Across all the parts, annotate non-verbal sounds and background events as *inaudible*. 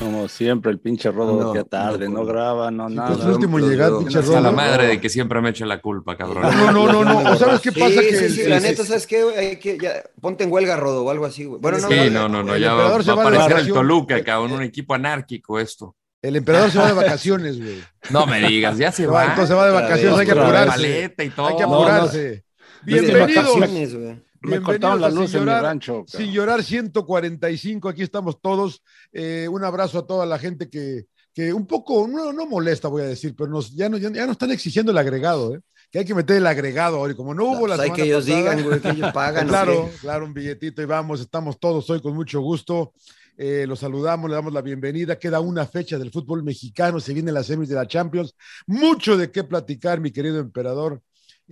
Como siempre, el pinche Rodo no, tarde, no, graba, no nada. Pues último en llegar, pinche Rodo. A la madre de que siempre me eche la culpa, cabrón. No, no, no, no. ¿Sabes qué pasa? Sí, que sí, sí, la neta, ¿sabes qué? Hay que ya, ponte en huelga, Rodo, o algo así, güey. Bueno, no, sí, no, no, no, ya va, va a aparecer el Toluca, cabrón, un equipo anárquico esto. El emperador se va de vacaciones, güey. *laughs* No me digas, ya se *laughs* va. Entonces se va de vacaciones, hay que apurarse. Y todo. Hay que apurarse. Bienvenidos. Me cortaron la luz en mi rancho. Sin llorar 145, aquí estamos todos. Eh, un abrazo a toda la gente que, que un poco, no, no molesta, voy a decir, pero nos, ya, no, ya, ya nos están exigiendo el agregado, ¿eh? que hay que meter el agregado ahora. Y como no hubo la pues hay que ellos pasada, digan, güey, que ellos pagan. *laughs* claro, claro, un billetito y vamos, estamos todos hoy con mucho gusto. Eh, los saludamos, le damos la bienvenida. Queda una fecha del fútbol mexicano, se vienen las semis de la Champions. Mucho de qué platicar, mi querido emperador.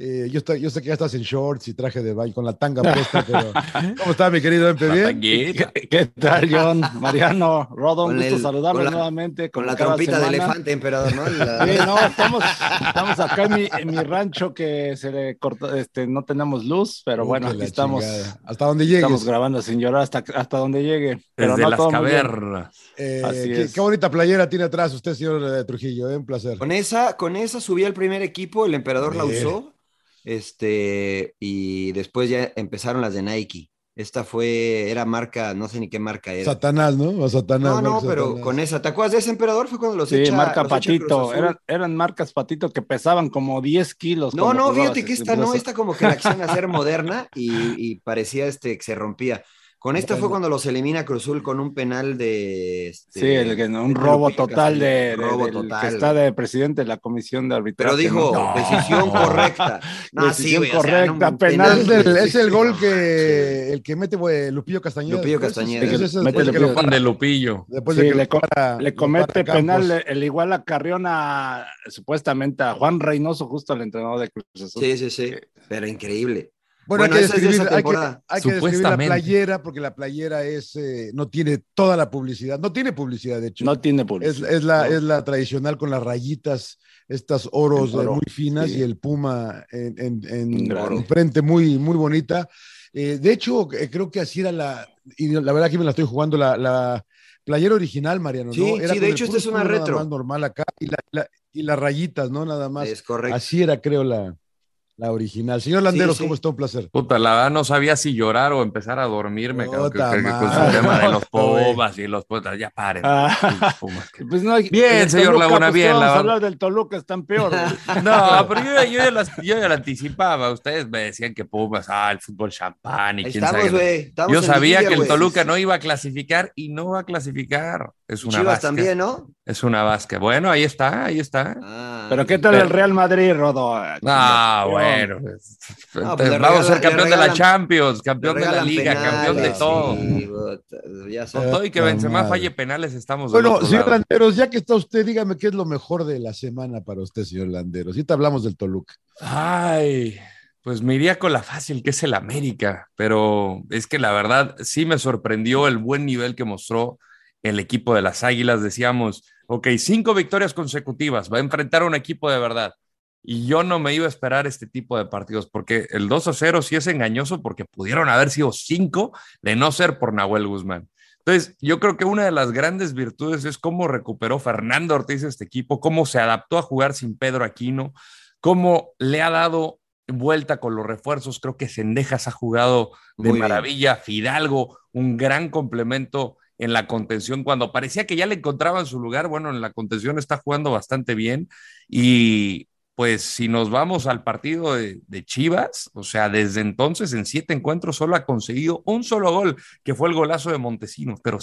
Eh, yo, estoy, yo, sé que ya estás en shorts y traje de baile con la tanga *laughs* puesta, pero ¿cómo está mi querido Empe? ¿Bien? ¿Qué, ¿Qué, tal, John? Mariano, Rodo, un gusto saludarlos con la, nuevamente. Con la trompita de elefante, emperador, ¿no? La... Sí, no, estamos, estamos acá en mi, en mi, rancho que se le cortó, este, no tenemos luz, pero Uy, bueno, aquí estamos. Chingada. Hasta donde llegue. Estamos grabando sin llorar hasta, hasta donde llegue. Pero Desde no las cavernas. Eh, qué, qué, bonita playera tiene atrás usted, señor de Trujillo, ¿eh? un placer. Con esa, con esa subí al primer equipo, el emperador Bien. la usó. Este, y después ya empezaron las de Nike. Esta fue, era marca, no sé ni qué marca era. Satanás, ¿no? O Satanás. No, no, pero Satanás. con esa. ¿Te acuerdas de ese emperador? Fue cuando los Sí, echa, marca los Patito. Eran, eran marcas Patito que pesaban como 10 kilos. No, no, fíjate que esta no, esta como que la a ser *laughs* moderna y, y parecía este que se rompía. Con esta fue cuando los elimina Cruzul con un penal de. Este, Sí, el, que- un de robo total de, de- robo del total. que está de presidente de la comisión de arbitraje. Pero dijo, ¿no? decisión *laughs* correcta. No, Decisión sí, güey, o sea, correcta, no, penal. Es el, es el gol que el que mete güey, Lupillo Castañeda. Lupillo es- Castañeda. es Mete después de que Lupillo. lo para- de Lupillo. después Sí, de que le, para- le comete penal Campos. el igual a Carriona, supuestamente a Juan Reynoso, justo el entrenador de Cruz Azul. Sí, sí, sí. Pero increíble. Bueno, Bueno, hay que esa es de describir, esa hay que, temporada. hay que describir la playera porque la playera es eh, no tiene toda la publicidad, no tiene publicidad de hecho. No tiene publicidad. es la, ¿no? es la tradicional con las rayitas, estas oros oro, eh, muy finas sí. y el puma en, en, en- frente muy, muy bonita. Eh, de hecho, eh, creo que así era la, y la verdad que me la estoy jugando, la, la playera original, Mariano. Sí, ¿no? sí, de hecho, esta es una retro. más normal acá y, la, la- y las rayitas, ¿no? Nada más. Es correcto. Así era, creo, la, la original. Señor Landeros, sí. ¿cómo está? Un placer. Puta, la verdad no sabía si llorar o empezar a dormirme, cabrón, que- que- que con su tema de *laughs* los. Pumas y los Pumas, ya paren. Ah. *laughs* Pues no, Bien, señor Toluca, Laguna, pues, bien, ¿qué Vamos la a verdad. hablar del Toluca, están peor. *laughs* No, pero yo, yo ya las- yo ya la anticipaba. Ustedes me decían que Pumas, ah, el fútbol champán y Ahí quién estamos, sabe. Yo sabía que el. Toluca no iba a clasificar y no va a clasificar. Es una Chivas vasca. también, ¿no? Es una vasca. Bueno, ahí está, ahí está. Ah, Pero ¿qué tal Pero- el Real Madrid, Rodo? Ah, bueno. pues, No, pues Vamos a ser campeón de la Champions, campeón de la Liga, campeón de todo. sí, ya Con todo y que Benzema madre. falle penales, estamos Bueno, señor lado. Landeros, ya que está usted, dígame qué es lo mejor de la semana para usted, señor Landeros. Ahorita hablamos del Toluca. Ay, pues me iría con la fácil, que es el América, pero es que la verdad sí me sorprendió el buen nivel que mostró el equipo de las Águilas. Decíamos, ok, cinco victorias consecutivas, va a enfrentar a un equipo de verdad. Y yo no me iba a esperar este tipo de partidos, porque el 2 a 0 sí es engañoso, porque pudieron haber sido cinco de no ser por Nahuel Guzmán. Entonces, yo creo que una de las grandes virtudes es cómo recuperó Fernando Ortiz este equipo, cómo se adaptó a jugar sin Pedro Aquino, cómo le ha dado vuelta con los refuerzos. Creo que Sendejas ha jugado de maravilla. Fidalgo, un gran complemento en la contención. Cuando parecía que ya le encontraban su lugar, bueno, en la contención está jugando bastante bien. Y pues si nos vamos al partido de, Chivas, o sea, desde entonces en siete encuentros solo ha conseguido un solo gol, que fue el golazo de Montesinos. Pero, o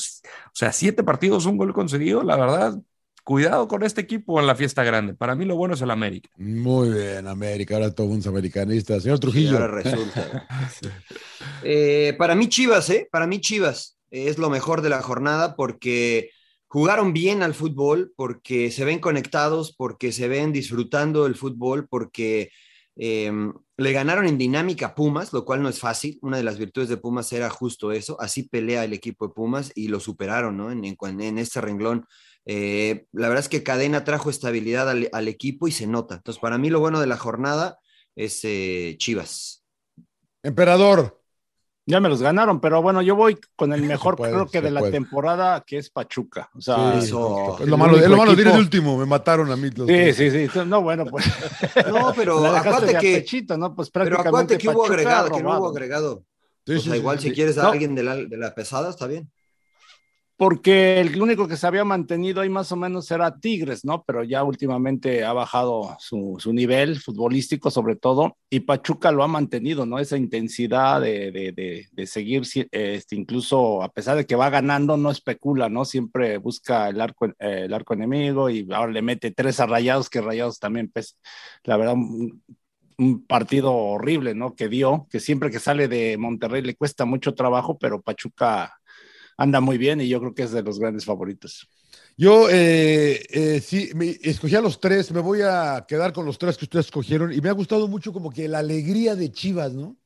sea, siete partidos, un gol conseguido, la verdad, cuidado con este equipo en la fiesta grande. Para mí lo bueno es el América. Muy bien, América. Ahora todo un americanista. Señor Trujillo. ahora resulta. *laughs* Eh, para mí Chivas, ¿eh? Para mí Chivas es lo mejor de la jornada porque jugaron bien al fútbol, porque se ven conectados, porque se ven disfrutando el fútbol, porque em, le ganaron en dinámica a Pumas, lo cual no es fácil. Una de las virtudes de Pumas era justo eso. Así pelea el equipo de Pumas y lo superaron ¿no? en, en, este renglón. Eh, la verdad es que Cadena trajo estabilidad al, equipo y se nota. Entonces, para mí lo bueno de la jornada es eh, Chivas. Emperador. Ya me los ganaron, pero bueno, yo voy con el *laughs* mejor, creo que de la temporada, que es Pachuca. O sea, eso. Es lo malo, es lo malo de último, me mataron a mí. sí, sí, sí. No, bueno, pues. *laughs* No, pero *laughs* acuérdate que. Pechito, ¿no? Pues pero acuérdate que hubo agregado, que no hubo agregado. o sea, igual si quieres a alguien de la, de la pesada, está bien porque el único que se había mantenido ahí más o menos era Tigres, ¿no? Pero ya últimamente ha bajado su, nivel futbolístico sobre todo y Pachuca lo ha mantenido, ¿no? Esa intensidad de, seguir, este, incluso a pesar de que va ganando, no especula, ¿no? Siempre busca el arco, el arco enemigo y ahora le mete tres a Rayados, que Rayados también, pues, la verdad, un, un partido horrible, ¿no? Que dio, que siempre que sale de Monterrey le cuesta mucho trabajo, pero Pachuca anda muy bien y yo creo que es de los grandes favoritos. Yo eh, eh, sí, me, escogí a los tres, me voy a quedar con los tres que ustedes escogieron y me ha gustado mucho como que la alegría de Chivas, ¿no?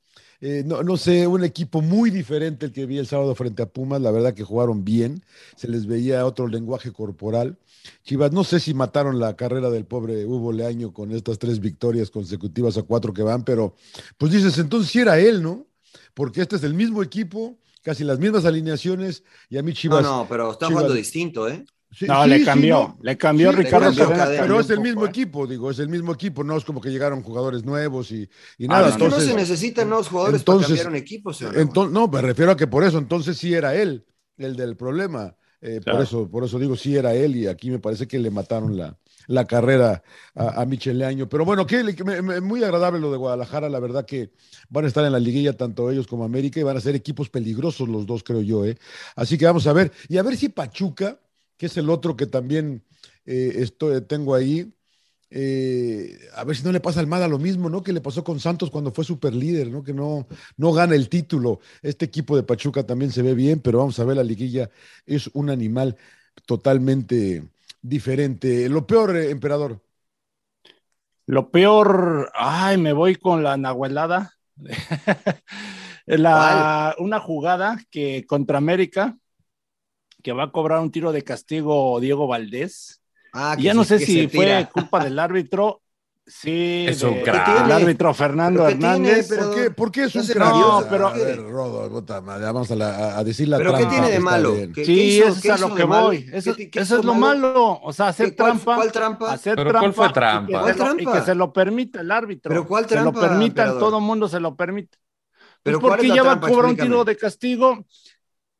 Eh, no, no, sé, un equipo muy diferente el que vi el sábado frente a Pumas, la verdad que jugaron bien, se les veía otro lenguaje corporal. Chivas, no sé si mataron la carrera del pobre Hugo Leaño con estas tres victorias consecutivas a cuatro que van, pero pues dices, entonces sí era él, ¿no? Porque este es el mismo equipo, casi las mismas alineaciones y a mí Chivas. No, no, pero está jugando distinto, ¿eh? no, le cambió, le cambió Ricardo. pero es el mismo ¿eh? equipo, digo, es el mismo equipo, no es como que llegaron jugadores nuevos y, y ah, nada. entonces, no se necesitan nuevos jugadores para cambiar un equipo, Entonces, no, me refiero a que por eso entonces sí era él el del problema. Eh, por, eso, por eso digo, sí era él y aquí me parece que le mataron la, la carrera a, a Michel Leaño. Pero bueno, que, muy agradable lo de Guadalajara, la verdad que van a estar en la liguilla tanto ellos como América y van a ser equipos peligrosos los dos, creo yo. ¿eh? Así que vamos a ver. Y a ver si Pachuca, que es el otro que también eh, estoy, tengo ahí, eh, a ver si no le pasa al Mada lo mismo, ¿no? Que le pasó con Santos cuando fue super líder, ¿no? Que no, no gana el título. Este equipo de Pachuca también se ve bien, pero vamos a ver, la liguilla es un animal totalmente diferente. Lo peor, eh, emperador. Lo peor, ay, me voy con la nahuelada. *laughs* la, una jugada que contra América, que va a cobrar un tiro de castigo Diego Valdés. Ah, ya no sé si fue culpa del *laughs* árbitro Sí, es un El árbitro Fernando Hernández. ¿Por, qué, ¿Por, qué, es un crack? No, pero... A ver, Rodo, vamos a, a, decir la ¿Pero qué tiene de malo? sí, eso es a lo que voy. Eso, eso es lo malo. O sea, hacer trampa. ¿Cuál trampa? Hacer ¿Pero trampa. ¿Cuál fue trampa? Y que, ¿Cuál trampa? Y que se lo permita el árbitro. ¿Pero cuál trampa? Se lo permitan, todo el mundo se lo permite. ¿Pero porque ya va a cobrar un tiro de castigo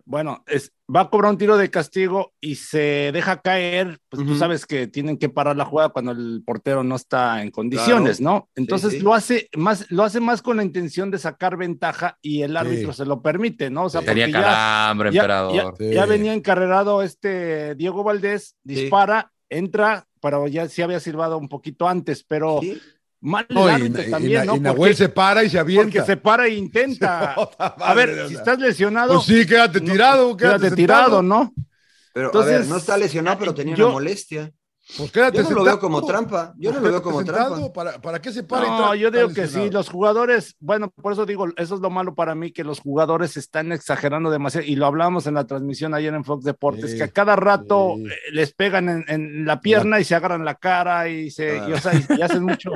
bueno, es, va a cobrar un tiro de castigo y se deja caer, pues tú sabes que tienen que parar la jugada cuando el portero no está en condiciones, ¿no? Entonces lo hace más, lo hace más con la intención de sacar ventaja y el árbitro se lo permite, ¿no? O sea, Tenía calambre, ya, emperador. Ya, venía encarrerado este Diego Valdés, dispara, entra, pero ya sí había silbado un poquito antes, pero Mal el también, ¿no? Y Nahuel se para y se avienta. Porque se para e intenta. *laughs* a ver, si estás lesionado. Pues sí, quédate tirado. quédate, tirado, ¿no? Pero, Entonces, a ver, no está lesionado, pero tenía una molestia. Pues quédate yo no lo veo como trampa. Yo no lo veo como trampa. ¿Para, ¿Para qué se para? No, yo digo que sí. Los jugadores, bueno, por eso digo, eso es lo malo para mí, que los jugadores están exagerando demasiado. Y lo hablamos en la transmisión ayer en Fox Deportes, que a cada rato les pegan en, la pierna y se agarran la cara y se y *laughs* hacen mucho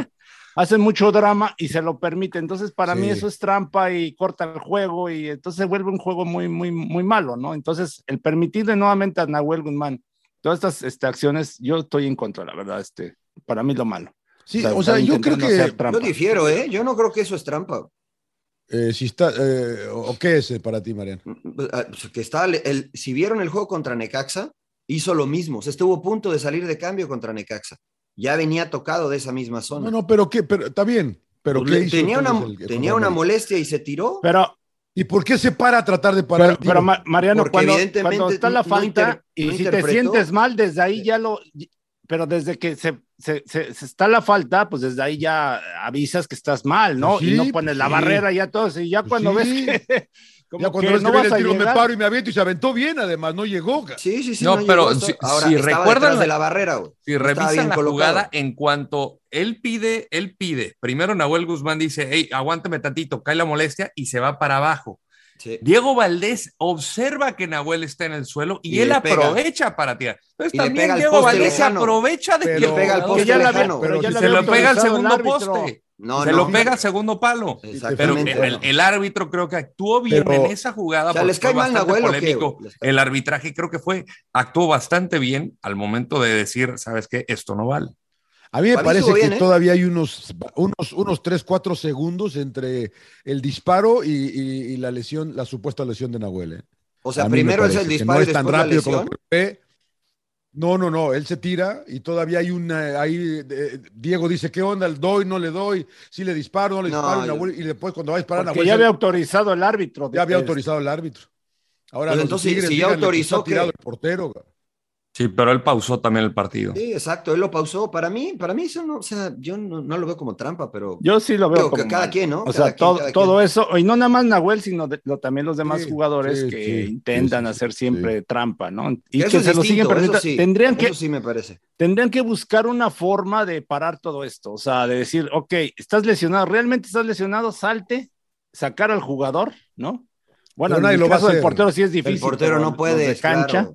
hacen mucho drama y se lo permite. Entonces, para mí eso es trampa y corta el juego y entonces se vuelve un juego muy, muy, muy malo, ¿no? Entonces, el permitirle nuevamente a Nahuel Guzmán todas estas este, acciones, yo estoy en contra, la verdad, este, para mí lo malo. Sí, o sea, yo creo que. Yo difiero, ¿eh? Yo no creo que eso es trampa. Eh, si está, eh, ¿O qué es para ti, Mariano? Ah, pues, que está el, si vieron el juego contra Necaxa, hizo lo mismo. Se estuvo a punto de salir de cambio contra Necaxa. Ya venía tocado de esa misma zona. No, no, pero qué, pero está bien. Pero pues ¿qué hizo tenía una, tenía una molestia y se tiró. Pero, ¿Y por qué se para a tratar de parar? Pero, Mariano, cuando, cuando, está la falta y si te sientes mal, desde ahí ya lo. Pero desde que se, se, se, está la falta, pues desde ahí ya avisas que estás mal, ¿no? y no pones la barrera ya todo. Y ya cuando ves que. Ya cuando ves que viene el tiro, me paro y me aviento y se aventó bien, además, no llegó. Sí, sí, sí. No, pero si, Ahora, si recuerdan de la barrera, güey. Si revisan la jugada, en cuanto él pide, él pide. Primero Nahuel Guzmán dice, hey, aguántame tantito, cae la molestia y se va para abajo. Diego Valdés observa que Nahuel está en el suelo y, él aprovecha para tirar. Entonces también Diego Valdés se aprovecha de que pega el poste lejano, pero si se lo pega al segundo poste. No, se lo pega al segundo palo. Pero el, árbitro creo que actuó bien en esa jugada. O sea, les cae mal Nahuel polémico. El arbitraje creo que fue, actuó bastante bien al momento de decir, ¿sabes qué? Esto no vale. A mí me parece que ¿eh? todavía hay unos, unos, unos 3, 4 segundos entre el disparo y, la lesión, la supuesta lesión de Nahuel. ¿eh? O sea, primero es el disparo no y es tan rápido como No, no, no, él se tira y todavía hay una, ahí Diego dice, ¿qué onda? ¿Le doy, no le doy? Si le disparo, no le disparo, y, después cuando va a disparar Nahuel... ya había autorizado el árbitro. Ya había autorizado el árbitro. Ahora, entonces, si ya autorizó que... el portero. Sí, pero él pausó también el partido. Sí, exacto, él lo pausó. Para mí, para mí eso no, o sea, yo no, lo veo como trampa, pero... Yo sí lo veo como... cada quien, ¿no? O sea, todo, todo eso, y no nada más Nahuel, sino también los demás jugadores que intentan hacer siempre trampa, ¿no? Y que, se lo siguen perdiendo. tendrían que, sí me parece. Tendrían que buscar una forma de parar todo esto, o sea, de decir, ok, estás lesionado, realmente estás lesionado, salte, sacar al jugador, ¿no? Bueno, en el lo caso del portero sí es difícil. El portero no puede. De cancha.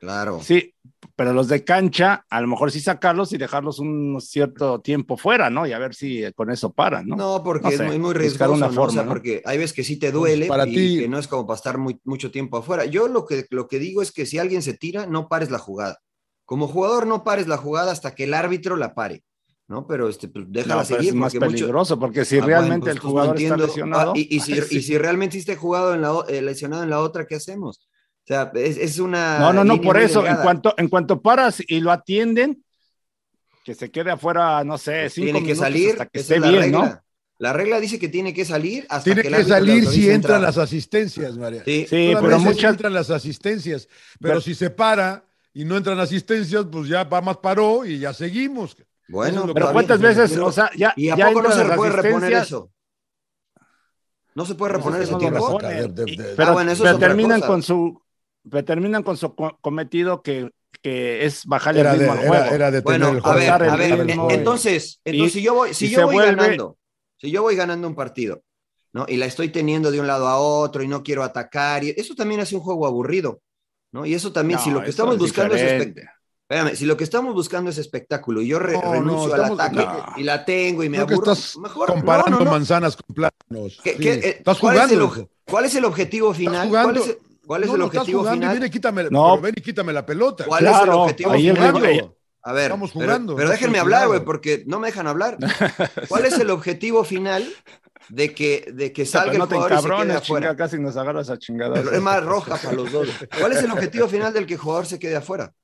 Claro. Sí, pero los de cancha, a lo mejor sí sacarlos y dejarlos un cierto tiempo fuera, ¿no? Y a ver si con eso paran, ¿no? No, porque es muy, muy riesgoso, una forma, porque hay veces que sí te duele para y ti... que no es como para estar muy, mucho tiempo afuera. Yo lo que, lo que digo es que si alguien se tira, no pares la jugada. Como jugador, no pares la jugada hasta que el árbitro la pare. ¿no? Pero este, pues, déjala seguir. Es más peligroso, porque si ah, realmente pues, el pues, jugador está lesionado. Ah, y, si, *laughs* y, si, realmente esté jugado en la, eh, lesionado en la otra, ¿qué hacemos? O sea, es, una. No, no, no, por eso, en cuanto, en cuanto paras y lo atienden, que se quede afuera, no sé, pues tiene que salir hasta que esté bien, ¿no? La regla dice que tiene que salir hasta tiene que, que salir si entran las asistencias, María. Sí, pero muchas entran las asistencias, pero, si se para y no entran asistencias, pues ya va más paró y ya seguimos. Bueno, pero cuántas veces, o sea, ya y a poco no se le puede reponer eso. No se puede reponer eso tiempo. Pero, bueno, eso terminan con su terminan con su cometido que, que es bajar el ritmo al juego. Era, de bueno, el a ver, a ver, entonces, entonces si yo voy, si yo voy ganando, si yo voy ganando un partido, ¿no? Y la estoy teniendo de un lado a otro y no quiero atacar, y eso también hace un juego aburrido, ¿no? Y eso también, si lo que estamos buscando es Espérame, si lo que estamos buscando es espectáculo y yo renuncio al ataque y la tengo y me aburro, estás mejor comparando manzanas con plátanos. Eh, estás jugando. ¿Cuál es, el, objetivo final? ¿Cuál es, ¿Cuál es el objetivo final? Y quítame, no. ven y quítame la pelota. ¿Cuál es el objetivo final? A ver, estamos jugando. Pero, déjenme hablar, güey, porque no me dejan hablar. *laughs* ¿Cuál es el objetivo final de que, de que salga el jugador y se quede afuera? casi nos agarras a chingadas. es más roja para los dos. ¿Cuál es el objetivo final del que el jugador se quede afuera?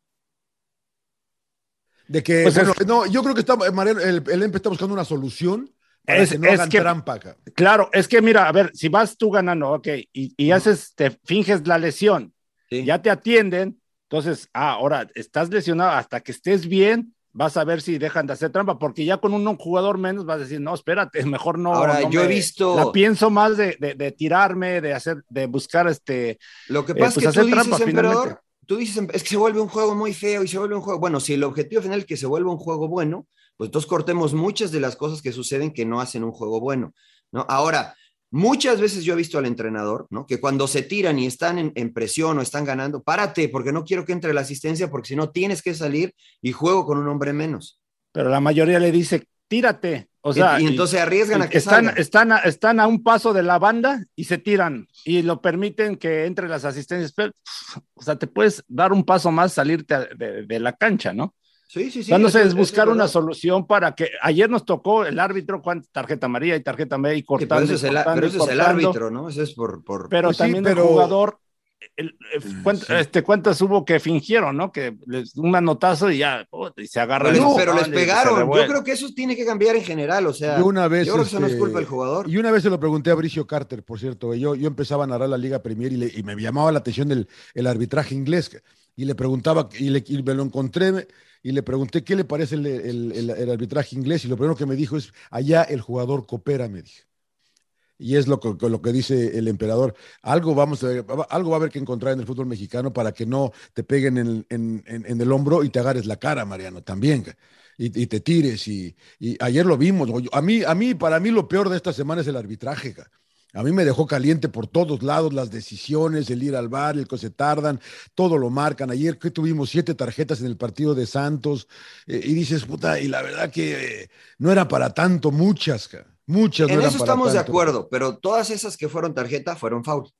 De que, pues bueno, no, yo creo que está, Mariano, el, el EMPE está buscando una solución es, que no hagan trampa Claro, es que mira, a ver, si vas tú ganando, ok, y, haces, te finges la lesión, ya te atienden, entonces, ah, ahora estás lesionado hasta que estés bien, vas a ver si dejan de hacer trampa, porque ya con un jugador menos vas a decir, no, espérate, *laughs* mejor no. Ahora, yo he visto. La pienso más de, de, tirarme, de hacer, de buscar este. Lo que eh, pasa es pues, que tú dices, emperador, tú dices, es que se vuelve un juego muy feo y se vuelve un juego. Bueno, si el objetivo final es que se vuelva un juego bueno, pues entonces cortemos muchas de las cosas que suceden que no hacen un juego bueno, ¿no? Ahora, muchas veces yo he visto al entrenador, ¿no? Que cuando se tiran y están en, presión o están ganando, párate, porque no quiero que entre la asistencia, porque si no tienes que salir y juego con un hombre menos. Pero la mayoría le dice, tírate. O sea, y, entonces arriesgan a que están, están, a, están a un paso de la banda y se tiran y lo permiten que entre las asistencias. o sea, te puedes dar un paso más, salirte de, de la cancha, ¿no? Sí, sí, sí. Dándose es buscar una solución para que ayer nos tocó el árbitro cuánta tarjeta amarilla y tarjeta media y Sí, pero cortando. eso es y el, cortando pero eso es el árbitro, ¿no? Eso es por. por... Pero Pues sí, también pero- el jugador, el- el- cuánt- sí. este, ¿cuántas hubo que fingieron, no? Que les, un manotazo y ya, puta, y se agarra Pero, el les, pero pegaron. Yo creo que eso tiene que cambiar en general. O sea, Yo una vez, yo creo que eso no es este, culpa del jugador. Y una vez se lo pregunté a Bricio Carter, por cierto. Yo, yo empezaba a narrar la Liga Premier y, le- y me llamaba la atención el, el arbitraje inglés. Y le preguntaba, y, le- y me lo encontré, y le pregunté qué le parece el, el- arbitraje inglés. Y lo primero que me dijo es: allá el jugador coopera, me dijo. Y es lo que, lo que dice el emperador. Algo, vamos algo va a haber que encontrar en el fútbol mexicano para que no te peguen en, en- en- el hombro y te agarres la cara, Mariano, también. Y, te tires. Y, ayer lo vimos. A mí, a mí, para mí, lo peor de esta semana es el arbitraje. ca. A mí me dejó caliente por todos lados las decisiones, el ir al bar, el que se tardan, todo lo marcan. Ayer que tuvimos siete tarjetas en el partido de Santos eh, y dices, puta, y la verdad que eh, no era para tanto, muchas, muchas. En no eran eso para estamos de acuerdo, pero todas esas que fueron tarjeta fueron foul.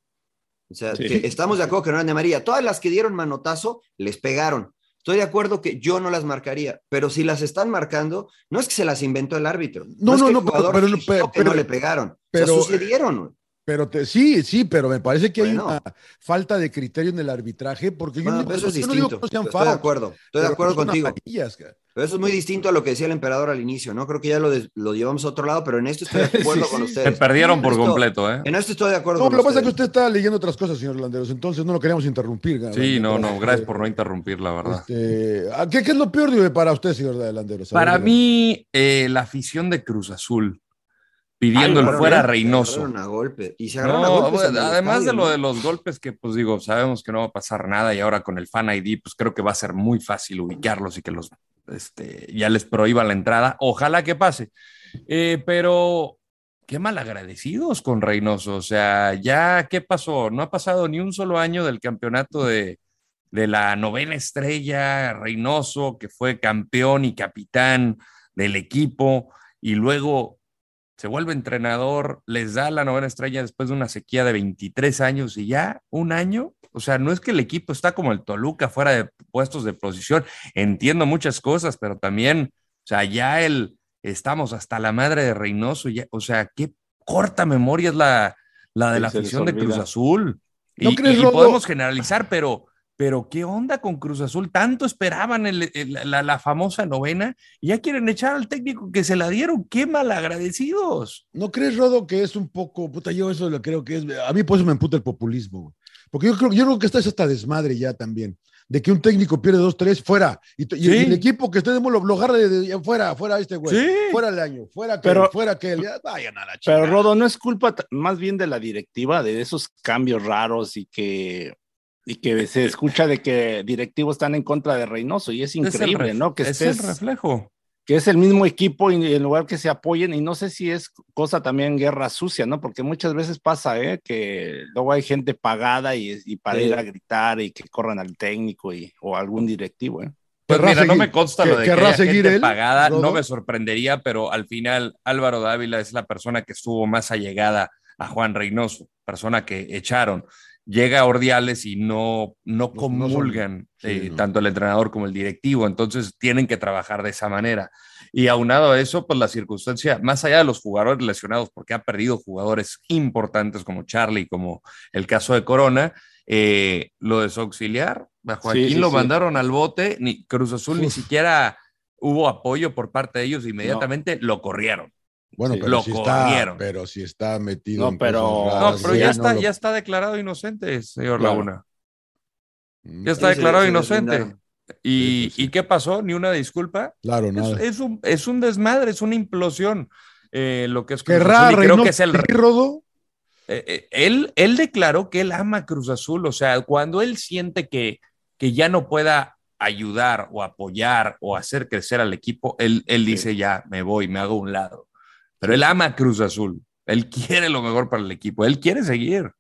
O sea, Sí. que estamos de acuerdo que no eran de amarilla. Todas las que dieron manotazo les pegaron. Estoy de acuerdo que yo no las marcaría, pero si las están marcando, no es que se las inventó el árbitro. No, es no, que no, el pero- jugador pero- no le pegaron. o pero- sea, sucedieron. Pero te, sí, sí, pero me parece que Bueno. hay una falta de criterio en el arbitraje, porque yo, Bueno, no- pero eso es yo no digo distinto. que no sean Estoy de acuerdo. Estoy de acuerdo no son contigo. Pero eso es muy distinto a lo que decía el emperador al inicio, ¿no? Creo que ya lo, lo llevamos a otro lado, pero en esto estoy de *laughs* acuerdo Sí, con sí. ustedes. Se perdieron por Esto- completo, ¿eh? En esto estoy de acuerdo No, con pero lo que pasa es que ustedes. usted está leyendo otras cosas, señor Landeros, entonces no lo queríamos interrumpir. ca. Sí, no, no, Este, gracias por no interrumpir, la verdad. este, ¿a ¿qué, qué es lo peor digo, para usted, señor Landeros? Para mí, eh, la afición de Cruz Azul, pidiendo el fuera se Reynoso. agarraron a golpe. Y se agarraron No, a golpes bueno, además de lo ¿no? de los golpes que, pues digo, sabemos que no va a pasar nada y ahora con el Fan ID, pues creo que va a ser muy fácil ubicarlos y que los, este, ya les prohíba la entrada. Ojalá que pase. Eh, pero qué malagradecidos con Reynoso. O sea, ya, ¿qué pasó? No ha pasado ni un solo año del campeonato de, de la novena estrella, Reynoso, que fue campeón y capitán del equipo, y luego se vuelve entrenador, les da la novena estrella después de una sequía de 23 años y ya un año. O sea, no es que el equipo está como el Toluca fuera de puestos de posición. Entiendo muchas cosas, pero también, o sea, ya el estamos hasta la madre de Reynoso. Ya, o sea, qué corta memoria es la, la de Sí, la afición de. Cruz Azul. ¿No Y, crees, y Rodo? podemos generalizar, pero, pero ¿qué onda con Cruz Azul? Tanto esperaban el- el- la, la famosa novena y ya quieren echar al técnico que se la dieron. ¡Qué malagradecidos! ¿No crees, Rodo, que es un poco, puta, yo eso lo creo que es, a mí por eso me emputa el populismo, güey. Porque yo creo, yo creo que está es hasta desmadre ya también, de que un técnico pierde dos, tres, fuera, y, t- y- Sí. y el equipo que esté de lo, lo agarra de, de- de- fuera, fuera este güey, Sí. fuera el año, fuera que, Pero- fuera que, ya, vayan a la Pero chingada. Rodo, no es culpa más bien de la directiva, de esos cambios raros y que, y que se escucha de que directivos están en contra de Reynoso y es el increíble, ¿no? Que es el estés, reflejo. Que es el mismo equipo y en lugar que se apoyen y no sé si es cosa también guerra sucia, ¿no? Porque muchas veces pasa, ¿eh? Que luego hay gente pagada y, y para Sí. ir a gritar y que corran al técnico y, o algún directivo, ¿eh? Pues ¿Querrá mira, no me consta lo de que querrá haya seguir gente él, pagada, Rodo? no me sorprendería, pero al final Álvaro Dávila es la persona que estuvo más allegada a Juan Reynoso, persona que echaron. Llega a Ordiales y no, no comulgan sí, eh, no. tanto el entrenador como el directivo, entonces tienen que trabajar de esa manera. Y aunado a eso, pues la circunstancia, más allá de los jugadores lesionados, porque ha perdido jugadores importantes como Charlie, como el caso de Corona, eh, lo de su auxiliar, a Joaquín sí, lo mandaron al bote, ni Cruz Azul ni siquiera hubo apoyo por parte de ellos, inmediatamente lo corrieron. Bueno, Sí. pero Lo si está, pero si está metido No, en pero- cosas No, raras, pero ya no está, lo- ya está declarado inocente, señor Claro. Laguna. Mm, Ya está Sí, declarado inocente. ¿Y. ¿Y qué pasó? ¿Ni una disculpa? Claro, Es, nada. es un, es un desmadre, es una implosión. eh, lo que es Cruz ¿Querrá Azul, y creo que es el Rodo? eh, eh, él, él declaró que él ama Cruz Azul, o sea, cuando él siente que, que ya no pueda ayudar o apoyar o hacer crecer al equipo, él, él dice ya, me voy, me hago a un lado. Pero él ama Cruz Azul, él quiere lo mejor para el equipo, él quiere seguir.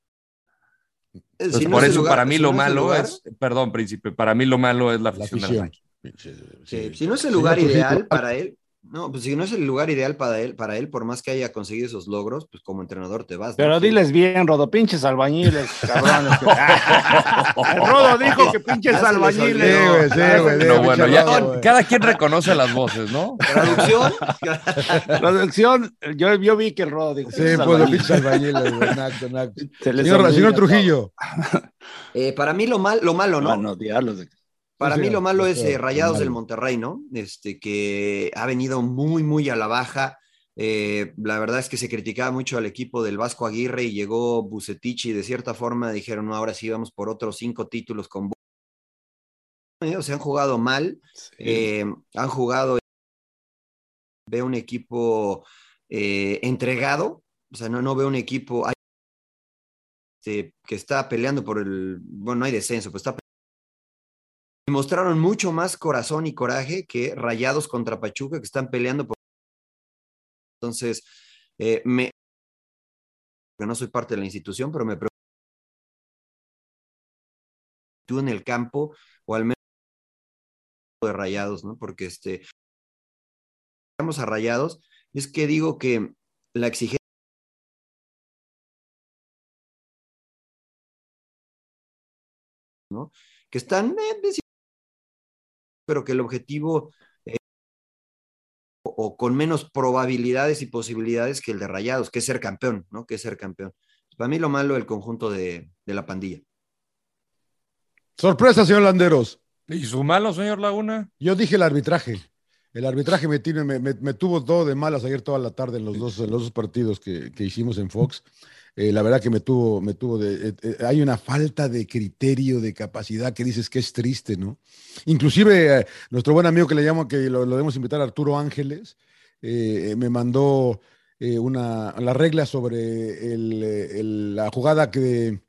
Eh, Entonces, si no por eso lugar- para mí si lo no es el malo lugar- es, perdón, príncipe, para mí lo malo es la La afición. Sí, Sí, sí. si no es el lugar Trujillo, ideal para él, No, pues si no es el lugar ideal para él, para él, por más que haya conseguido esos logros, pues como entrenador te vas. ¿no? Pero diles bien, Rodo, pinches albañiles, *laughs* cabrones. El *laughs* Rodo dijo que pinches albañiles. Sí, güey, sí, güey, No, bueno, ya Rodo, güey. cada quien reconoce las voces, ¿no? Traducción. *laughs* Producción, yo, yo vi que el Rodo dijo. Sí, pinches pues los pinches albañiles, güey, naco, naco. Se Señor, olvida señor. Trujillo. Eh, para mí lo, mal, lo malo, ¿no? Van a odiarlos de- Para Sí, mí lo malo es eh, Rayados del. Monterrey, ¿no? Este, que ha venido muy, muy a la baja. Eh, la verdad es que se criticaba mucho al equipo del Vasco Aguirre y llegó Bucetich y de cierta forma dijeron, no, ahora sí vamos por otros cinco títulos con... Bu-". Eh, o sea, han jugado mal, eh, han jugado... Veo un equipo entregado, o sea, no, no veo un equipo... este, que está peleando por el... Bueno, no hay descenso, pues está mostraron mucho más corazón y coraje que Rayados contra Pachuca que están peleando por. Entonces, eh, me. que no soy parte de la institución, pero me preocupa tú en el campo o al menos de Rayados, ¿no? Porque este. Vamos a Rayados, es que digo que la exigencia. ¿no? Que están eh, pero que el objetivo eh, o, con menos probabilidades y posibilidades que el de Rayados, que es ser campeón, ¿no? Que es ser campeón. Para mí lo malo el conjunto de, de la pandilla. Sorpresa, señor Landeros. ¿Y su malo, señor Laguna? Yo dije el arbitraje. El arbitraje me, tiene, me, me- me tuvo todo de malas ayer toda la tarde en los dos, en los dos partidos que, que hicimos en Fox. Eh, la verdad que me tuvo, me tuvo de. eh, eh, hay una falta de criterio, de capacidad que dices que es triste, ¿no? Inclusive eh, nuestro buen amigo que le llamo, que lo, lo debemos invitar, Arturo Ángeles, me mandó eh, una, la regla sobre el, el- la jugada que.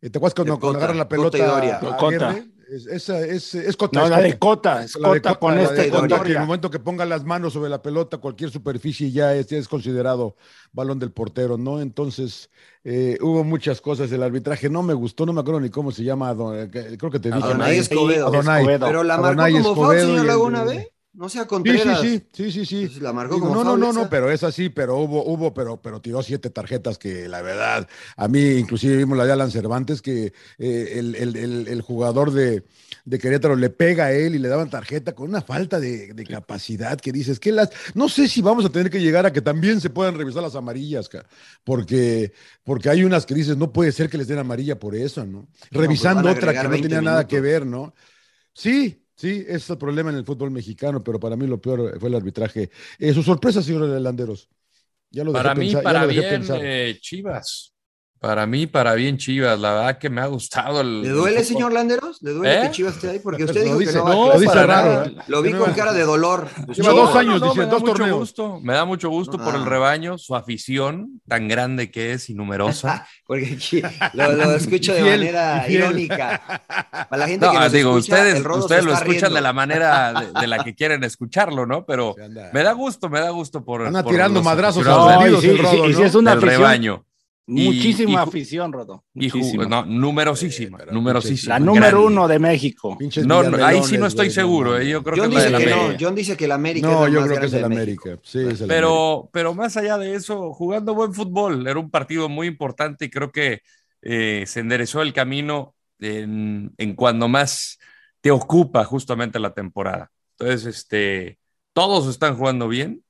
¿Te acuerdas cuando, agarra la Cota y pelota? Es, esa es, es Cota. No, es la Cota. de Cota, es La de Cota con este en el momento que ponga las manos sobre la pelota, cualquier superficie ya es, ya es considerado balón del portero, ¿no? Entonces, eh, hubo muchas cosas. El arbitraje no me gustó, no me acuerdo ni cómo se llama, Adon- eh, creo que te dije. Adonai Escobedo. Adonai. Escobedo. Pero la marcó Adonai como foul, Escobedo señor Laguna, ¿ve? No sea Sí, sí, Contreras. sí, sí, sí, sí. Entonces, la marcó Digo, como no, no, no, no, pero es así, pero hubo, hubo, pero, pero tiró siete tarjetas que la verdad, a mí inclusive vimos la de Alan Cervantes que eh, el, el- el- el jugador de, de Querétaro le pega a él y le daban tarjeta con una falta de, de capacidad que dices que las, no sé si vamos a tener que llegar a que también se puedan revisar las amarillas, porque, porque hay unas que dices, no puede ser que les den amarilla por eso, ¿no? pues Revisando otra que no 20 tenía nada que ver, ¿no? Sí, sí, ese es el problema en el fútbol mexicano, pero para mí lo peor fue el arbitraje. Eh, su sorpresa, señor Landeros. Ya lo dejé Para mí, pensar- ya para bien, pensar. eh, Chivas. Para mí, para bien Chivas. La verdad que me ha gustado el. ¿Le duele, el señor Landeros? ¿Le duele ¿Eh? que Chivas esté ahí? Porque *laughs* usted dijo dice- que no va a no, lo dice para raro, nada. Lo vi no con cara de dolor. Lleva dos años, me dice, da dos mucho torneos. gusto, me da mucho gusto por el rebaño, su afición tan grande que es y numerosa. *laughs* Porque aquí lo, lo escucho de fiel, manera fiel. irónica. Para la gente No, que nos digo, escucha, ustedes, el ustedes lo escuchan riendo. de la manera *laughs* de, de la que quieren escucharlo, ¿no? Pero me da gusto, me da gusto por. Anda por tirando los madrazos a los No, y ¿no? es una afición, rebaño. Y- muchísima y afición, Rodo. Y muchísima. no, numerosísima, numerosísima. la número grande. uno de México. Pinches No, no, ahí sí no estoy güey, seguro, no, eh, yo creo John que la dice que la no, América. John dice que el América No, es la yo más creo que es el América. Sí, es el América. Pero, pero más allá de eso, jugando buen fútbol, era un partido muy importante y creo que eh, se enderezó el camino en, en cuando más te ocupa justamente la temporada. Entonces, este, todos están jugando bien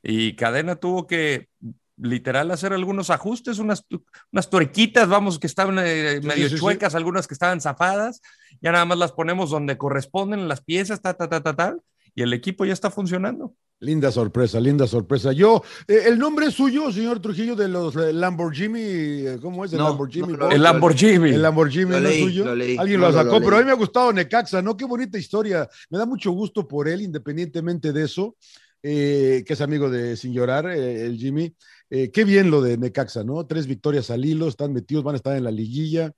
y Cadena tuvo que literal hacer algunos ajustes, unas, unas tuerquitas, vamos, que estaban eh, Sí, medio sí, sí, sí. chuecas, algunas que estaban zafadas, ya nada más las ponemos donde corresponden las piezas, ta, ta, ta, ta, ta, y el equipo ya está funcionando. Linda sorpresa, linda sorpresa. Yo, eh, el nombre es suyo, señor Trujillo, de los eh, Lamborghini, ¿cómo es? El No, Lamborghini. no? El Lamborghini. El Lamborghini Lo ¿no es suyo. lo leí. Alguien No, lo sacó, lo pero a mí me ha gustado Necaxa, ¿no? Qué bonita historia. Me da mucho gusto por él, independientemente de eso, eh, que es amigo de Sin Llorar, eh, el Jimmy. Eh, qué bien lo de Necaxa, ¿no? Tres victorias al hilo, están metidos, van a estar en la liguilla.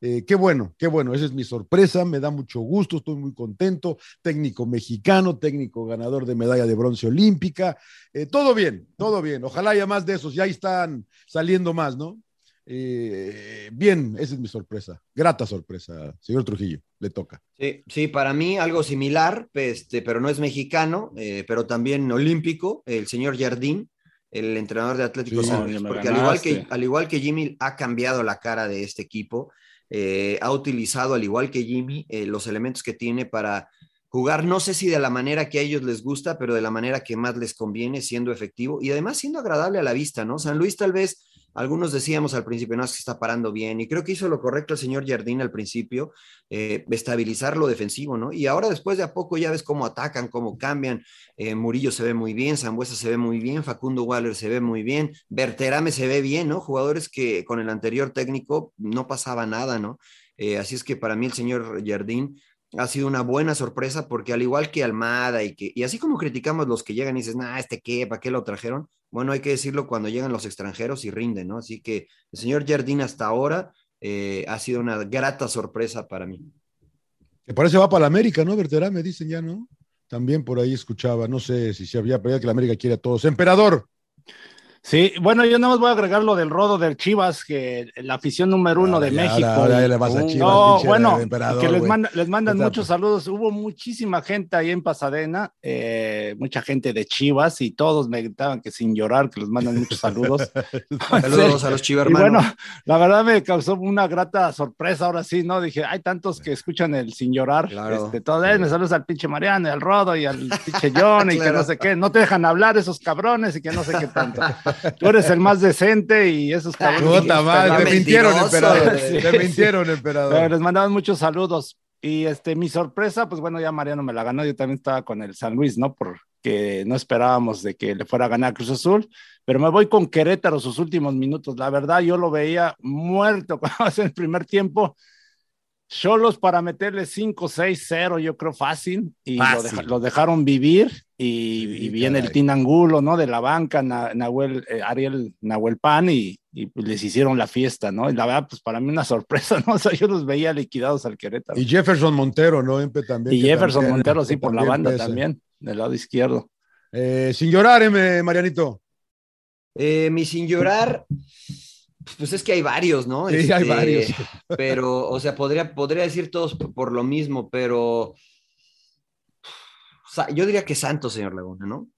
Eh, qué bueno, qué bueno, esa es mi sorpresa, me da mucho gusto, estoy muy contento. Técnico mexicano, técnico ganador de medalla de bronce olímpica. Eh, todo bien, todo bien. Ojalá haya más de esos, ya están saliendo más, ¿no? Bien, esa es mi sorpresa. Grata sorpresa, señor Trujillo, le toca. Sí, sí para mí algo similar, este, pero no es mexicano, pero también olímpico, el señor Jardín, el entrenador de Atlético Sí, San Luis, porque al igual, que, al igual que Jimmy ha cambiado la cara de este equipo, eh, ha utilizado, al igual que Jimmy, eh, los elementos que tiene para jugar, no sé si de la manera que a ellos les gusta, pero de la manera que más les conviene, siendo efectivo y además siendo agradable a la vista, ¿no? San Luis tal vez, algunos decíamos al principio, no, que está parando bien, y creo que hizo lo correcto el señor Jardín al principio, eh, estabilizar lo defensivo, ¿no? Y ahora después de a poco ya ves cómo atacan, cómo cambian, eh, Murillo se ve muy bien, Zambuesa se ve muy bien, Facundo Waller se ve muy bien, Berterame se ve bien, ¿no? Jugadores que con el anterior técnico no pasaba nada, ¿no? Eh, así es que para mí el señor Jardín ha sido una buena sorpresa porque al igual que Almada y que y así como criticamos los que llegan y dices, nah, este qué, ¿para qué lo trajeron? Bueno, hay que decirlo cuando llegan los extranjeros y rinden, ¿no? Así que el señor Jardín hasta ahora eh, ha sido una grata sorpresa para mí. Que parece va para la América, ¿no? Verterá, me dicen ya, ¿no? También por ahí escuchaba, no sé si se había pero que la América quiere a todos. Emperador, Sí, bueno, yo nada más voy a agregar lo del rodo del Chivas, que la afición número uno de Ya, México. ahora ya le vas a Chivas, no, bueno, que les, manda- les mandan muchos saludos. Hubo muchísima gente ahí en Pasadena, eh, mucha gente de Chivas y todos me gritaban que sin llorar, que les mandan muchos saludos. *laughs* Saludos *laughs* a los Y chivermanos. bueno, la verdad me causó una grata sorpresa ahora sí, ¿no? Dije, hay tantos que escuchan el sin llorar. Claro. Este, todo, eh, me saludas al pinche Mariano y al Rodo y al pinche John y *laughs* que no sé qué. No te dejan hablar esos cabrones y que no sé qué tanto. Tú eres el más decente y esos cabrones. puta madre, te mintieron, emperador. güey. Te mintieron, Pero emperador. les mandaban muchos saludos. Y este, mi sorpresa, pues bueno, ya Mariano me la ganó. Yo también estaba con el San Luis, ¿no? Porque no esperábamos de que le fuera a ganar Cruz Azul. Pero me voy con Querétaro sus últimos minutos. La verdad, yo lo veía muerto *laughs* cuando hace el primer tiempo. Solos para meterle 5, 6, 0, yo creo fácil. Y lo, Fácil. deja- lo dejaron vivir. Y, Sí, y viene el caray. Tinangulo, ¿no? De la banca, Na- Nahuel, eh, Ariel Nahuel Pan, y, y, les hicieron la fiesta, ¿no? Y la verdad, pues para mí una *laughs* sorpresa, ¿no? O sea, yo los veía liquidados al Querétaro. Y Jefferson Montero, ¿no? Empe también. Y Jefferson también- Montero, sí, por la banda pesa. también, del lado izquierdo. Eh, sin llorar, eh, Marianito. Eh, mi sin llorar, pues es que hay varios, ¿no? Sí, hay Este, varios. *laughs* Pero, o sea, podría, podría decir todos por lo mismo, pero yo diría que Santos, señor Laguna, ¿no?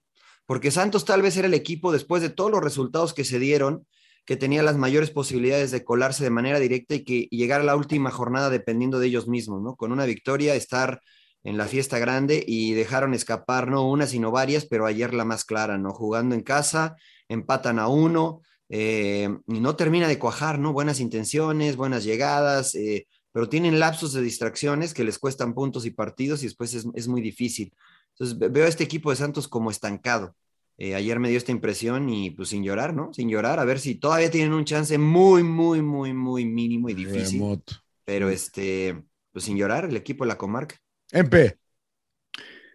Porque Santos tal vez era el equipo, después de todos los resultados que se dieron, que tenía las mayores posibilidades de colarse de manera directa y que y llegar a la última jornada dependiendo de ellos mismos, ¿no? Con una victoria, estar en la fiesta grande y dejaron escapar no una, sino varias, pero ayer la más clara, ¿no? Jugando en casa, empatan a uno eh, y no termina de cuajar, ¿no? Buenas intenciones, buenas llegadas, eh, pero tienen lapsos de distracciones que les cuestan puntos y partidos y después es, es muy difícil. Entonces ve- veo a este equipo de Santos como estancado. Eh, ayer me dio esta impresión y pues sin llorar, ¿no? Sin llorar, a ver si todavía tienen un chance muy, muy, muy, muy mínimo y difícil. Remoto. Pero este, pues sin llorar, el equipo de la comarca. Empe.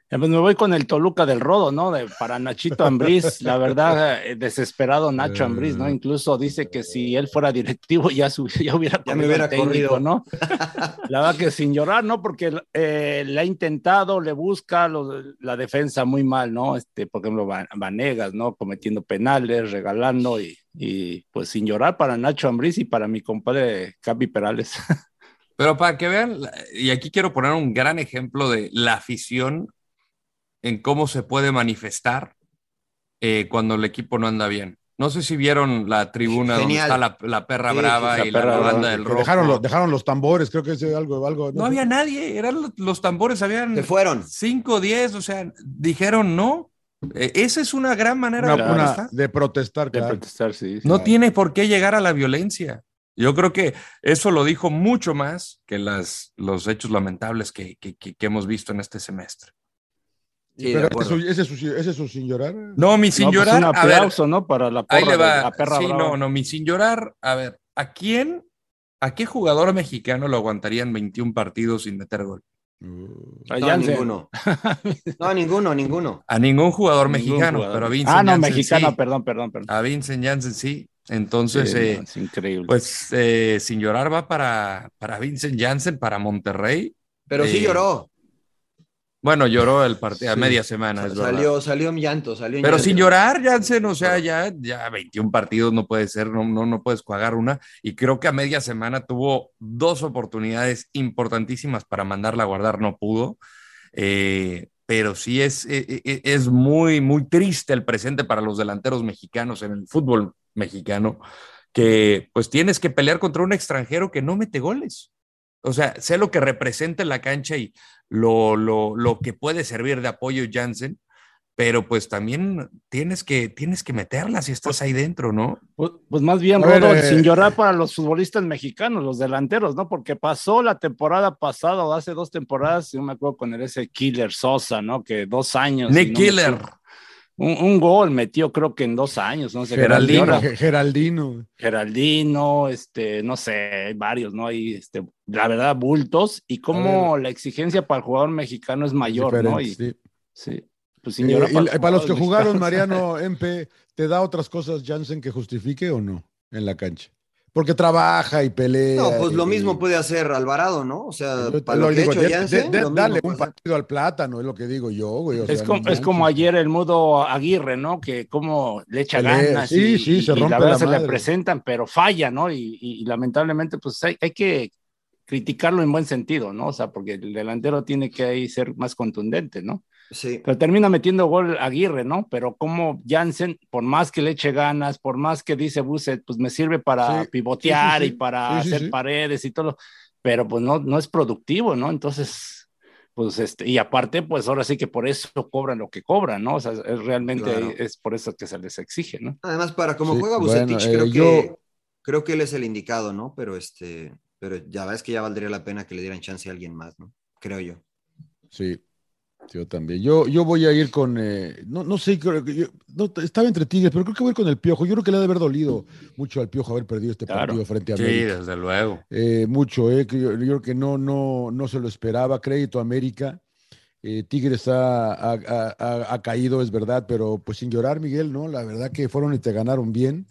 Eh, Pues me voy con el Toluca del Rodo, ¿no? De, para Nachito Ambriz, la verdad, eh, desesperado Nacho Ambriz, ¿no? Incluso dice que si él fuera directivo ya, su- ya hubiera Ya me corrido hubiera al técnico, corrido. ¿no? *laughs* La verdad que sin llorar, ¿no? Porque eh, le ha intentado, le busca lo- la defensa muy mal, ¿no? Este, por ejemplo, Va- Vanegas, ¿no? Cometiendo penales, regalando y, y, pues sin llorar para Nacho Ambriz y para mi compadre Capi Perales. *laughs* Pero para que vean, y aquí quiero poner un gran ejemplo de la afición en cómo se puede manifestar eh, cuando el equipo no anda bien. No sé si vieron la tribuna donde está la, la perra Sí, brava sí, la y la, banda brava. del rojo. dejaron, los, dejaron los tambores, creo que es algo. algo No había nadie, eran los, los tambores, habían Se fueron. 5, 10, o sea, dijeron no. Eh, esa es una gran manera una, de una- protestar. de protestar, De claro. protestar, sí. sí. No tiene por qué llegar a la violencia. Yo creo que eso lo dijo mucho más que las, los hechos lamentables que, que- que- que hemos visto en este semestre. Sí, de Pero ese, su- ese es su- ese es su sin llorar. No, mi sin No, pues llorar. un a ver, aplauso, ¿no? Para la porra ahí le de va. la perra sí, brava. no, no, mi sin llorar. A ver, ¿a quién, a qué jugador mexicano lo aguantarían 21 partidos sin meter gol? A No, Jansen. ninguno. *laughs* No, ninguno, ninguno. A ningún jugador Ningún mexicano, jugador. pero a Vincent Ah, no, Janssen mexicano, sí. perdón, perdón, perdón. A Vincent Janssen sí. Entonces, Sí, eh, es increíble. pues eh, sin llorar va para, para Vincent Janssen, para Monterrey. Pero sí Eh, lloró. Bueno, lloró el partido a media semana. salió, salió en llanto, salió Pero sin llorar, Jansen, o sea, ya, ya 21 partidos no puede ser, no, no, no puedes jugar una. Y creo que a media semana tuvo dos oportunidades importantísimas para mandarla a guardar, no pudo. Eh, pero sí es, es, e, e, es muy, muy triste el presente para los delanteros mexicanos en el fútbol mexicano, que pues tienes que pelear contra un extranjero que no mete goles. O sea, sé lo que representa en la cancha y lo, lo, lo que puede servir de apoyo Jansen, pero pues también tienes que, tienes que meterla si estás ahí dentro, ¿no? Pues, pues más bien, Rodo, eh, sin llorar para los futbolistas mexicanos, los delanteros, ¿no? Porque pasó la temporada pasada o hace dos temporadas, yo me acuerdo con ese Killer Sosa, ¿no? Que dos años. Nick Killer. Un, gol metió creo que en dos años, no sé. Geraldino. Geraldino. Geraldino, este, no sé, varios, ¿no? Hay, este, la verdad, bultos y cómo la exigencia para el jugador mexicano es mayor, ¿no? Y, sí. sí. Pues eh, para, los que jugaron, Mariano *laughs* MP, ¿te da otras cosas Jansen que justifique o no en la cancha? Porque trabaja y pelea. No, pues lo mismo puede hacer Alvarado, ¿no? O sea, para lo, que hecho dale un partido al plátano, es lo que digo yo, güey. es, como, ayer el mudo Aguirre, ¿no? Que como le echa ganas sí, y, sí, se rompe la verdad se le presentan, pero falla, ¿no? Y, lamentablemente, pues hay, que criticarlo en buen sentido, ¿no? O sea, porque el delantero tiene que ahí ser más contundente, ¿no? Sí. Pero termina metiendo gol Aguirre, ¿no? Pero como Jansen, por más que le eche ganas, por más que dice Busset, pues me sirve para pivotear y para hacer paredes y todo, pero pues no, no es productivo, ¿no? Entonces, pues este, y aparte, pues ahora sí que por eso cobran lo que cobran, ¿no? O sea, es, realmente es por eso que se les exige, ¿no? Además, para como juega Bucetich, creo, eh, que, creo que él es el indicado, ¿no? Pero este, pero ya ves que ya valdría la pena que le dieran chance a alguien más, ¿no? Creo yo. Sí, yo también. Yo, yo voy a ir con, eh, no, no sé, creo que yo, no, estaba entre Tigres, pero creo que voy a ir con el Piojo. Yo creo que le ha de haber dolido mucho al Piojo haber perdido este partido frente a América. Sí, desde luego. Eh, mucho, eh, yo, yo, creo que no, no, no se lo esperaba. Crédito a América. Eh, Tigres ha, ha, ha, caído, es verdad, pero pues sin llorar, Miguel, ¿no? La verdad que fueron y te ganaron bien.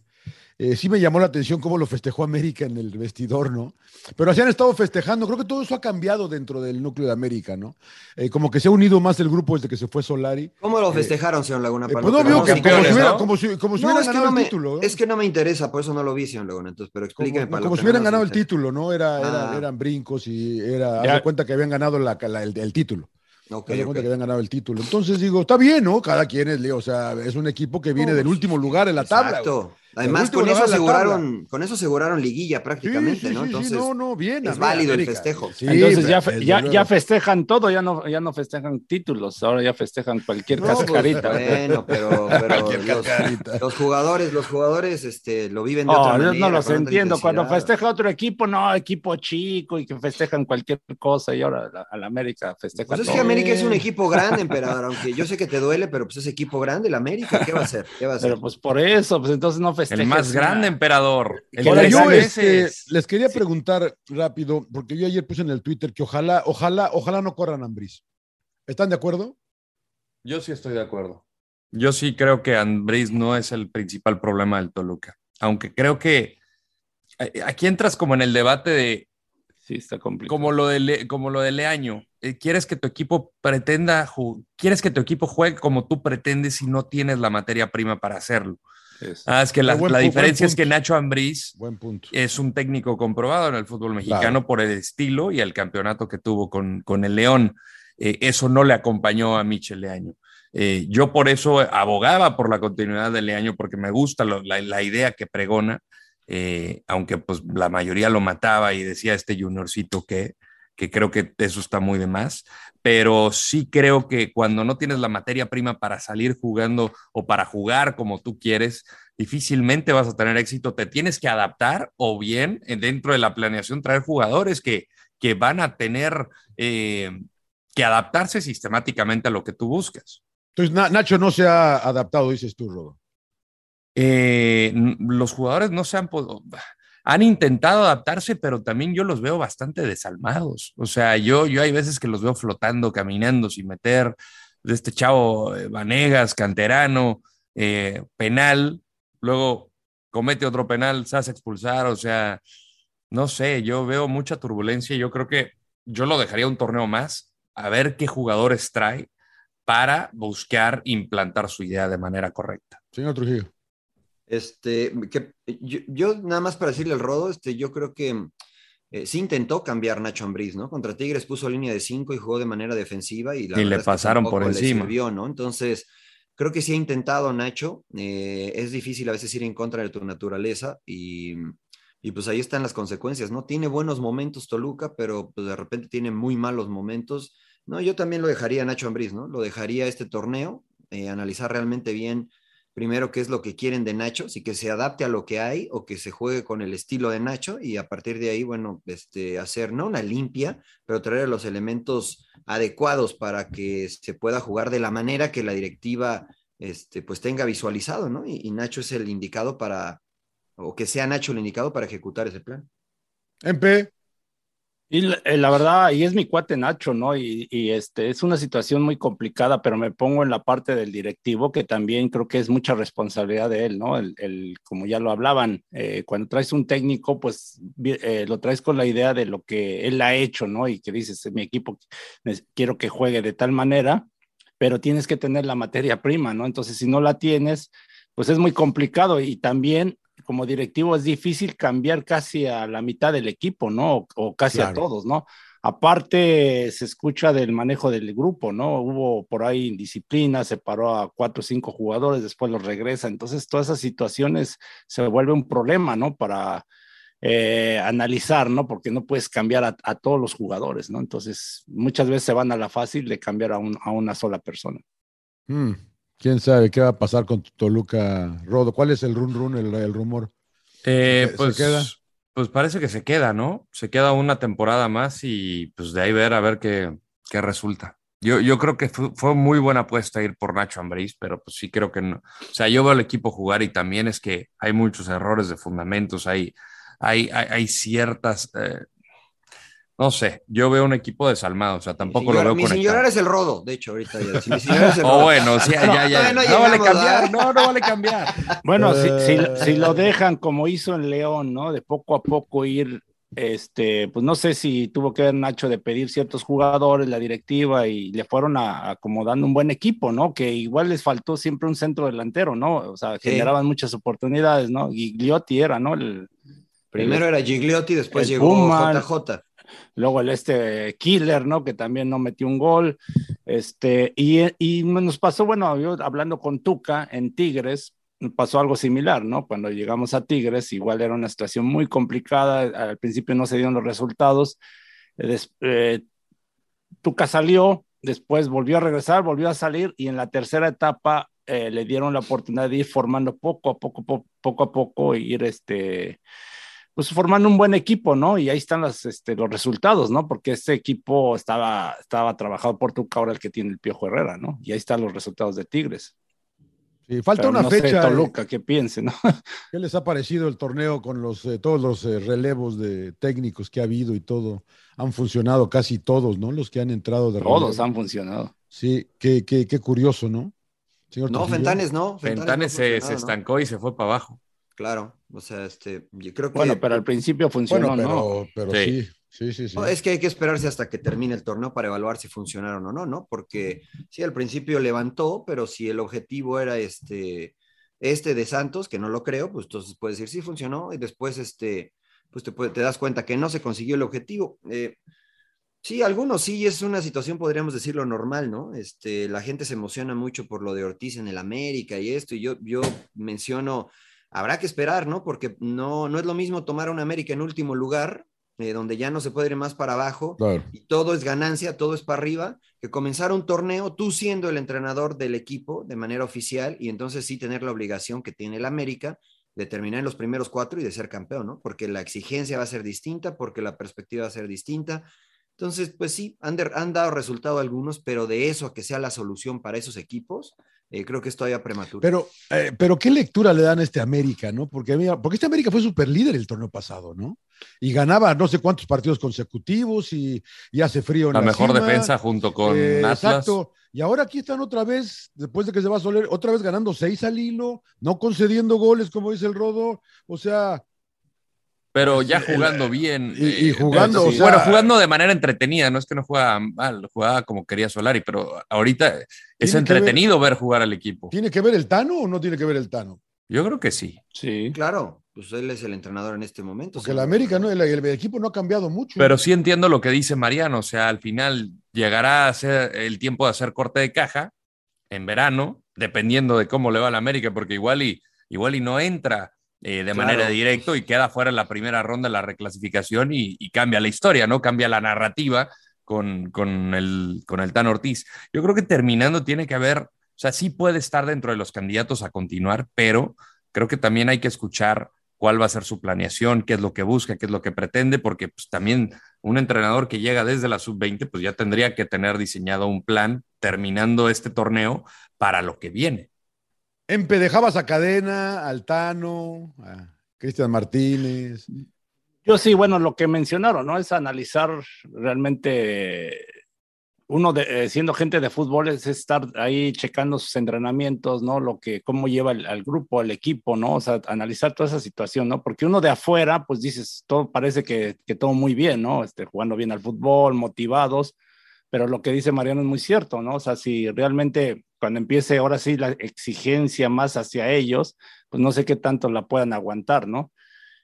Eh, sí me llamó la atención cómo lo festejó América en el vestidor, ¿no? Pero así han estado festejando. Creo que todo eso ha cambiado dentro del núcleo de América, ¿no? Eh, como que se ha unido más el grupo desde que se fue Solari. ¿Cómo lo eh, festejaron, señor Laguna? pues no veo que como, si hubiera, como si, como si hubieran ganado el título. Es que no me interesa, por eso no lo vi, señor Laguna. Entonces, pero explíqueme Como, como si hubieran ganado el título, ¿no? Era, era, ah. eran brincos y era. Haz cuenta que habían ganado la, el, título. Okay, cuenta que habían ganado el título. Entonces digo, está bien, ¿no? Cada quien es, o sea, es un equipo que viene del último lugar en la tabla. Exacto. Además, con eso, aseguraron, con eso aseguraron liguilla prácticamente, ¿no? Entonces, no, no, bien, es válido el festejo. Entonces ya, ya, ya, festejan todo, ya no, ya no festejan títulos, ahora ya festejan cualquier no, pues, cascarita. bueno, pero, *laughs* pero los, los, jugadores, los jugadores este, lo viven de otra manera. no los entiendo. Cuando festeja otro equipo, no, equipo chico y que festejan cualquier cosa y ahora a la, América festeja pues es que América es un equipo grande, emperador, *laughs* aunque yo sé que te duele, pero pues es equipo grande, el América, ¿qué va a hacer? ¿Qué va a hacer? Pero pues por eso, pues entonces no festejan el más grande emperador. yo este, les quería preguntar rápido, porque yo ayer puse en el Twitter que ojalá, ojalá, ojalá no corran Ambris. ¿Están de acuerdo? Yo sí estoy de acuerdo. Yo sí creo que Ambris no es el principal problema del Toluca. Aunque creo que eh, aquí entras como en el debate de. Sí, está complicado. Como lo de, como lo de Leaño. Eh, quieres que tu equipo pretenda, quieres que tu equipo juegue como tú pretendes y no tienes la materia prima para hacerlo. Es, ah, es que la, diferencia es que Nacho Ambriz es un técnico comprobado en el fútbol mexicano por el estilo y el campeonato que tuvo con, con el León. Eh, eso no le acompañó a Michel Leaño. Eh, yo por eso abogaba por la continuidad de Leaño porque me gusta la, la, idea que pregona, eh, aunque pues la mayoría lo mataba y decía este juniorcito que, que creo que eso está muy de más, pero sí creo que cuando no tienes la materia prima para salir jugando o para jugar como tú quieres, difícilmente vas a tener éxito. Te tienes que adaptar o bien eh, dentro de la planeación traer jugadores que, que van a tener eh, que adaptarse sistemáticamente a lo que tú buscas. Entonces, Nacho no se ha adaptado, dices tú, Rodo. Eh, los jugadores no se han podido han intentado adaptarse, pero también yo los veo bastante desalmados. O sea, yo, yo hay veces que los veo flotando, caminando sin meter de este chavo eh, Vanegas, canterano, eh, penal, luego comete otro penal, se hace expulsar, o sea, no sé, yo veo mucha turbulencia, yo creo que yo lo dejaría un torneo más a ver qué jugadores trae para buscar implantar su idea de manera correcta. Señor Trujillo. Este, que, yo, yo nada más para decirle al Rodo, este, yo creo que eh, sí intentó cambiar Nacho Ambriz, ¿no? Contra Tigres puso línea de cinco y jugó de manera defensiva y, la y le pasaron por encima. sirvió, ¿no? Entonces, creo que sí ha intentado Nacho. eh, es difícil a veces ir en contra de tu naturaleza y, y pues ahí están las consecuencias, ¿no? Tiene buenos momentos Toluca, pero pues de repente tiene muy malos momentos. No, yo también lo dejaría a Nacho Ambriz, ¿no? Lo dejaría este torneo, eh, analizar realmente bien primero qué es lo que quieren de Nacho, si que se adapte a lo que hay o que se juegue con el estilo de Nacho y a partir de ahí, bueno, este, hacer no una limpia, pero traer los elementos adecuados para que se pueda jugar de la manera que la directiva este, pues tenga visualizado, ¿no? Y, y Nacho es el indicado para, o que sea Nacho el indicado para ejecutar ese plan. MP. Y la, eh, verdad, y es mi cuate Nacho, ¿no? Y, y, este, es una situación muy complicada, pero me pongo en la parte del directivo, que también creo que es mucha responsabilidad de él, ¿no? El, el como ya lo hablaban, eh, cuando traes un técnico, pues eh, lo traes con la idea de lo que él ha hecho, ¿no? Y que dices, mi equipo quiero que juegue de tal manera, pero tienes que tener la materia prima, ¿no? Entonces, si no la tienes, pues es muy complicado y también como directivo es difícil cambiar casi a la mitad del equipo, ¿no? O, o casi claro. a todos, ¿no? Aparte, se escucha del manejo del grupo, ¿no? Hubo por ahí indisciplina, se paró a cuatro o cinco jugadores, después los regresa. Entonces, todas esas situaciones se vuelve un problema, ¿no? Para eh, analizar, ¿no? Porque no puedes cambiar a, a, todos los jugadores, ¿no? Entonces, muchas veces se van a la fácil de cambiar a, un, a una sola persona. Mm. ¿Quién sabe qué va a pasar con Toluca Rodo? ¿Cuál es el run run, el, el rumor? Eh, ¿Se, pues, ¿Se queda? Pues parece que se queda, ¿no? Se queda una temporada más y pues de ahí ver a ver qué, qué resulta. Yo, yo creo que fue, fue, muy buena apuesta ir por Nacho Ambriz, pero pues sí creo que no. O sea, yo veo al equipo jugar y también es que hay muchos errores de fundamentos, hay, hay, hay, hay ciertas, eh, no sé, yo veo un equipo desalmado, o sea, tampoco señora, lo veo mi conectado. señora es el rodo, de hecho, ahorita ya. Si mi señora es el *laughs* oh, rodo. bueno, sí, ya, ya. No, no, no vale llegamos, cambiar, no, no vale cambiar. *laughs* Bueno, si, si, Eh. si lo dejan como hizo en León, ¿no? De poco a poco ir, este, pues no sé si tuvo que ver Nacho de pedir ciertos jugadores, la directiva, y le fueron a- acomodando un buen equipo, ¿no? Que igual les faltó siempre un centro delantero, ¿no? O sea, Sí. generaban muchas oportunidades, ¿no? Gigliotti era, ¿no? El, Primero era Gigliotti, después llegó Puma, JJ. Luego el este Killer, ¿no? Que también no metió un gol. Este, y, y nos pasó, bueno, yo hablando con Tuca en Tigres, pasó algo similar, ¿no? Cuando llegamos a Tigres, igual era una situación muy complicada, al principio no se dieron los resultados. Des, eh, Tuca salió, después volvió a regresar, volvió a salir y en la tercera etapa eh, le dieron la oportunidad de ir formando poco a poco, po poco a poco, e ir este, pues formando un buen equipo, ¿no? Y ahí están las, este, los resultados, ¿no? Porque este equipo estaba, estaba trabajado por Tuca, ahora el que tiene el Piojo Herrera, ¿no? Y ahí están los resultados de Tigres. Sí, falta Pero una no sé, fecha. Toluca, ¿qué piense, no? *laughs* ¿Qué les ha parecido el torneo con los, eh, todos los eh, relevos de técnicos que ha habido y todo? Han funcionado casi todos, ¿no? Los que han entrado de Todos relevo. han funcionado. Sí, qué, qué, qué curioso, ¿no? Señor No. Fentanes no. Fentanes no se, se ¿no? estancó y se fue para abajo. Claro, o sea, este, yo creo que... Bueno, pero al principio funcionó, Bueno, ¿no? pero, pero Sí. sí, sí, sí, sí. No, es que hay que esperarse hasta que termine el torneo para evaluar si funcionaron o no, ¿no? Porque sí, al principio levantó, pero si el objetivo era este, este de Santos, que no lo creo, pues entonces puedes decir sí funcionó y después este, pues te, puede- te das cuenta que no se consiguió el objetivo. Eh, sí, algunos sí, es una situación, podríamos decirlo, normal, ¿no? Este, la gente se emociona mucho por lo de Ortiz en el América y esto, y yo, yo menciono, habrá que esperar, ¿no? Porque no, no es lo mismo tomar a un América en último lugar, eh, donde ya no se puede ir más para abajo, Claro. y todo es ganancia, todo es para arriba, que comenzar un torneo tú siendo el entrenador del equipo de manera oficial y entonces sí tener la obligación que tiene el América de terminar en los primeros cuatro y de ser campeón, ¿no? Porque la exigencia va a ser distinta, porque la perspectiva va a ser distinta. Entonces, pues sí, han, de- han dado resultado algunos, pero de eso a que sea la solución para esos equipos, eh, creo que es todavía prematuro. Pero, eh, pero qué lectura le dan a este América, ¿no? Porque, mira, porque este América fue super líder el torneo pasado, ¿no? Y ganaba no sé cuántos partidos consecutivos y, y hace frío en La la, mejor cima. defensa junto con Eh, Atlas. Exacto. Y ahora aquí están otra vez, después de que se va a Soler, otra vez ganando seis al hilo, no concediendo goles, como dice el Rodo. O sea, pero ya jugando bien. Y, y jugando, eh, o sea, bueno, jugando de manera entretenida, no es que no juega mal, jugaba como quería Solari, pero ahorita es entretenido ver, jugar al equipo. ¿Tiene que ver el Tano o no tiene que ver el Tano? Yo creo que sí. Sí. Claro, pues él es el entrenador en este momento. Porque el. América, ¿no? El, el equipo no ha cambiado mucho. Pero sí entiendo lo que dice Mariano, o sea, al final llegará a ser el tiempo de hacer corte de caja en verano, dependiendo de cómo le va a la América, porque igual y, igual y no entra eh, de Claro. manera directa y queda fuera en la primera ronda de la reclasificación y, y cambia la historia, ¿no? Cambia la narrativa con, con, el, con el Tan Ortiz. Yo creo que terminando tiene que haber, o sea, sí puede estar dentro de los candidatos a continuar, pero creo que también hay que escuchar cuál va a ser su planeación, qué es lo que busca, qué es lo que pretende, porque pues, también un entrenador que llega desde la sub-20, pues ya tendría que tener diseñado un plan terminando este torneo para lo que viene. Empedejabas a Cadena, al Tano, a Cristian Martínez. Yo sí, bueno, lo que mencionaron, ¿no? Es analizar realmente uno de, eh, siendo gente de fútbol es estar ahí checando sus entrenamientos, ¿no? Lo que, cómo lleva el, al grupo, al equipo, ¿no? O sea, analizar toda esa situación, ¿no? Porque uno de afuera, pues dices, todo parece que, que todo muy bien, ¿no? Este, jugando bien al fútbol, motivados, pero lo que dice Mariano es muy cierto, ¿no? O sea, si realmente cuando empiece ahora sí la exigencia más hacia ellos, pues no sé qué tanto la puedan aguantar, ¿no?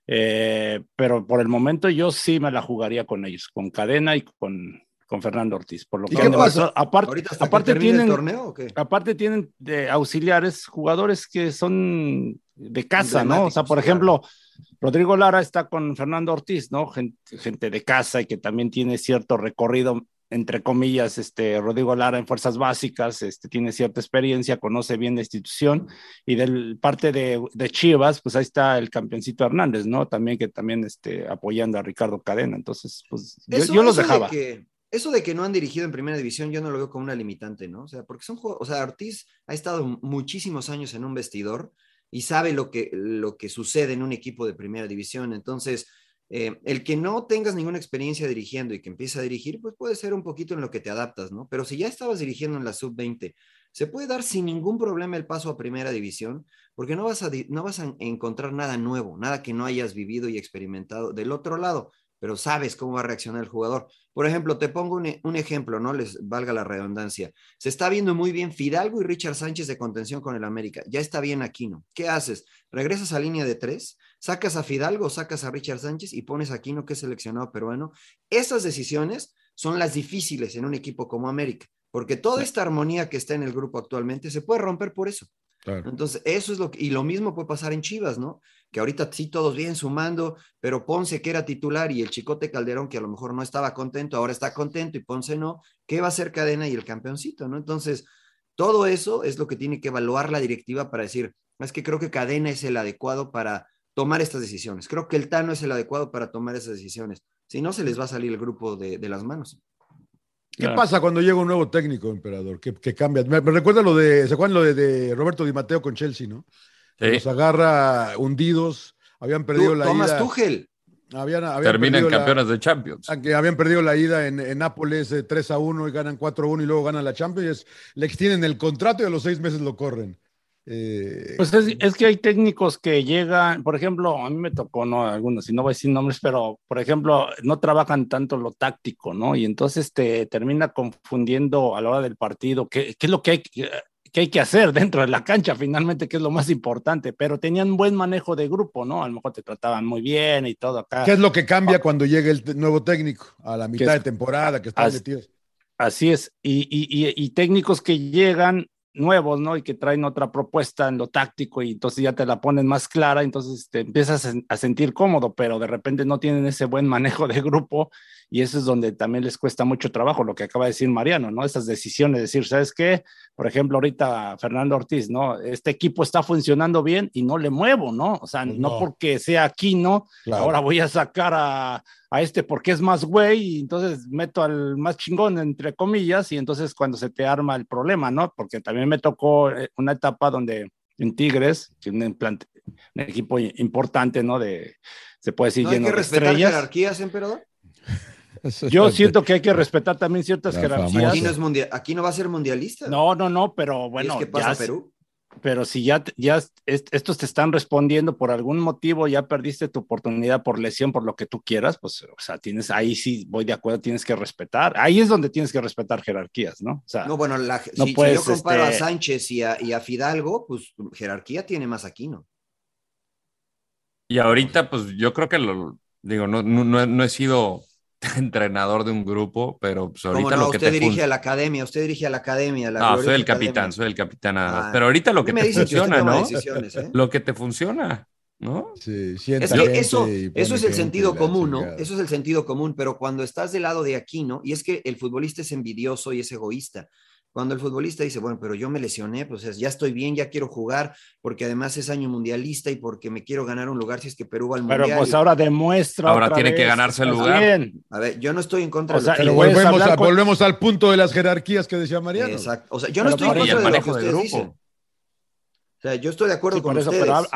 Eh, pero por el momento yo sí me la jugaría con ellos, con Cadena y con, con Fernando Ortiz. Por lo ¿Y que qué pasa? Aparte, ¿Ahorita hasta aparte tienen, el torneo o qué? aparte tienen auxiliares jugadores que son de casa, ¿no? O sea, por ejemplo, Rodrigo Lara está con Fernando Ortiz, ¿no? Gente, gente de casa y que también tiene cierto recorrido, entre comillas, este, Rodrigo Lara en fuerzas básicas, este, tiene cierta experiencia, conoce bien la institución y del parte de, de Chivas, pues ahí está el campeoncito Hernández, ¿no? También que también este, apoyando a Ricardo Cadena, entonces, pues yo, Eso- yo los eso de dejaba. que- eso de que no han dirigido en primera división, yo no lo veo como una limitante, ¿no? O sea, porque son o sea, Ortiz ha estado muchísimos años en un vestidor y sabe lo que, lo que sucede en un equipo de primera división. Entonces, eh, el que no tengas ninguna experiencia dirigiendo y que empiece a dirigir, pues puede ser un poquito en lo que te adaptas, ¿no? Pero si ya estabas dirigiendo en la sub-20, se puede dar sin ningún problema el paso a primera división, porque no vas a, no vas a encontrar nada nuevo, nada que no hayas vivido y experimentado del otro lado, pero sabes cómo va a reaccionar el jugador. Por ejemplo, te pongo un, e- un ejemplo, no les valga la redundancia. Se está viendo muy bien Fidalgo y Richard Sánchez de contención con el América. Ya está bien Aquino. ¿Qué haces? Regresas a línea de tres, sacas a Fidalgo, sacas a Richard Sánchez y pones a Aquino, que es seleccionado peruano. Esas decisiones son las difíciles en un equipo como América, porque toda esta armonía que está en el grupo actualmente se puede romper por eso. Claro. Entonces, eso es lo que, y lo mismo puede pasar en Chivas, ¿no? Que ahorita sí todos bien sumando, pero Ponce que era titular y el Chicote Calderón que a lo mejor no estaba contento, ahora está contento y Ponce no, ¿qué va a ser cadena y el campeoncito, ¿no? Entonces, todo eso es lo que tiene que evaluar la directiva para decir, es que creo que cadena es el adecuado para tomar estas decisiones. Creo que el Tano es el adecuado para tomar esas decisiones. Si no, se les va a salir el grupo de, de las manos. ¿Qué Claro. pasa cuando llega un nuevo técnico, emperador? Que, que cambia. Me, me recuerda lo de, ¿se acuerdan lo de, de Roberto Di Matteo con Chelsea, no? Sí. Los agarra hundidos, habían perdido Tú, la Tomás ida. Tuchel, Habían, habían Terminan la- campeones de Champions. aunque habían perdido la ida en, en Nápoles eh, 3 a 1 y ganan 4 a 1 y luego ganan la Champions. le extienden el contrato y a los seis meses lo corren. Eh, Pues es, es que hay técnicos que llegan, por ejemplo, a mí me tocó, no algunos, y no voy a decir nombres, pero por ejemplo, no trabajan tanto lo táctico, ¿no? Y entonces te termina confundiendo a la hora del partido qué, qué es lo que hay, que que hay que hacer *laughs* dentro de la cancha, finalmente, que es lo más importante, pero tenían buen manejo de grupo, ¿no? A lo mejor te trataban muy bien y todo acá. ¿Qué es lo que cambia cuando llega el nuevo técnico a la mitad es- de temporada que están metidos? Así es, y, y, y, y técnicos que llegan nuevos, ¿no? Y que traen otra propuesta en lo táctico y entonces ya te la ponen más clara, entonces te empiezas a, a sentir cómodo, pero de repente no tienen ese buen manejo de grupo y eso es donde también les cuesta mucho trabajo, lo que acaba de decir Mariano, ¿no? Esas decisiones, decir, ¿sabes qué? Por ejemplo, ahorita Fernando Ortiz, ¿no? Este equipo está funcionando bien y no le muevo, ¿no? O sea, Pues no, no. porque sea aquí, ¿no? Claro. Ahora voy a sacar a, a este porque es más güey y entonces meto al más chingón, entre comillas, y entonces cuando se te arma el problema, ¿no? Porque también me tocó eh, una etapa donde en Tigres, que un, implante- un equipo importante, ¿no? De, se puede decir, ¿no hay lleno que de respetar estrellas. jerarquías, emperador? *laughs* Yo siento que hay que respetar también ciertas La jerarquías. Aquí no, es mundial, aquí no va a ser mundialista. No, no, no, pero ¿Y bueno, es que pasa ya Perú? pero si ya, ya estos te están respondiendo por algún motivo, ya perdiste tu oportunidad por lesión, por lo que tú quieras, pues, o sea, tienes, ahí sí voy de acuerdo, tienes que respetar. Ahí es donde tienes que respetar jerarquías, ¿no? O sea, no, bueno, la, si, yo comparo a este Sánchez y a, y a, Fidalgo, pues jerarquía tiene más aquí, ¿no? Y ahorita, pues yo creo que lo, digo, no, no, no he sido *laughs* entrenador de un grupo, pero pues ahorita lo que usted dirige a la academia, usted dirige a la academia. La no, soy el capitán, soy el capitán nada ah, pero ahorita lo que te funciona, ¿no? ¿eh? *laughs* Lo que te funciona, ¿no? Sí, es que eso, eso es el sentido común, ¿no? Eso es el sentido común, pero cuando estás del lado de aquí, ¿no? Y es que el futbolista es envidioso y es egoísta. Cuando el futbolista dice, bueno, pero yo me lesioné, pues ya estoy bien, ya quiero jugar, porque además es año mundialista y porque me quiero ganar un lugar si es que Perú va al mundial. Pero pues ahora demuestra. Ahora tiene que ganarse el lugar. A ver, yo no estoy en contra de volvemos, volvemos al punto de las jerarquías que decía Mariano. Exacto. O sea, yo no estoy en contra de lo que ustedes dicen. O sea, yo estoy de acuerdo con eso, ustedes. Pero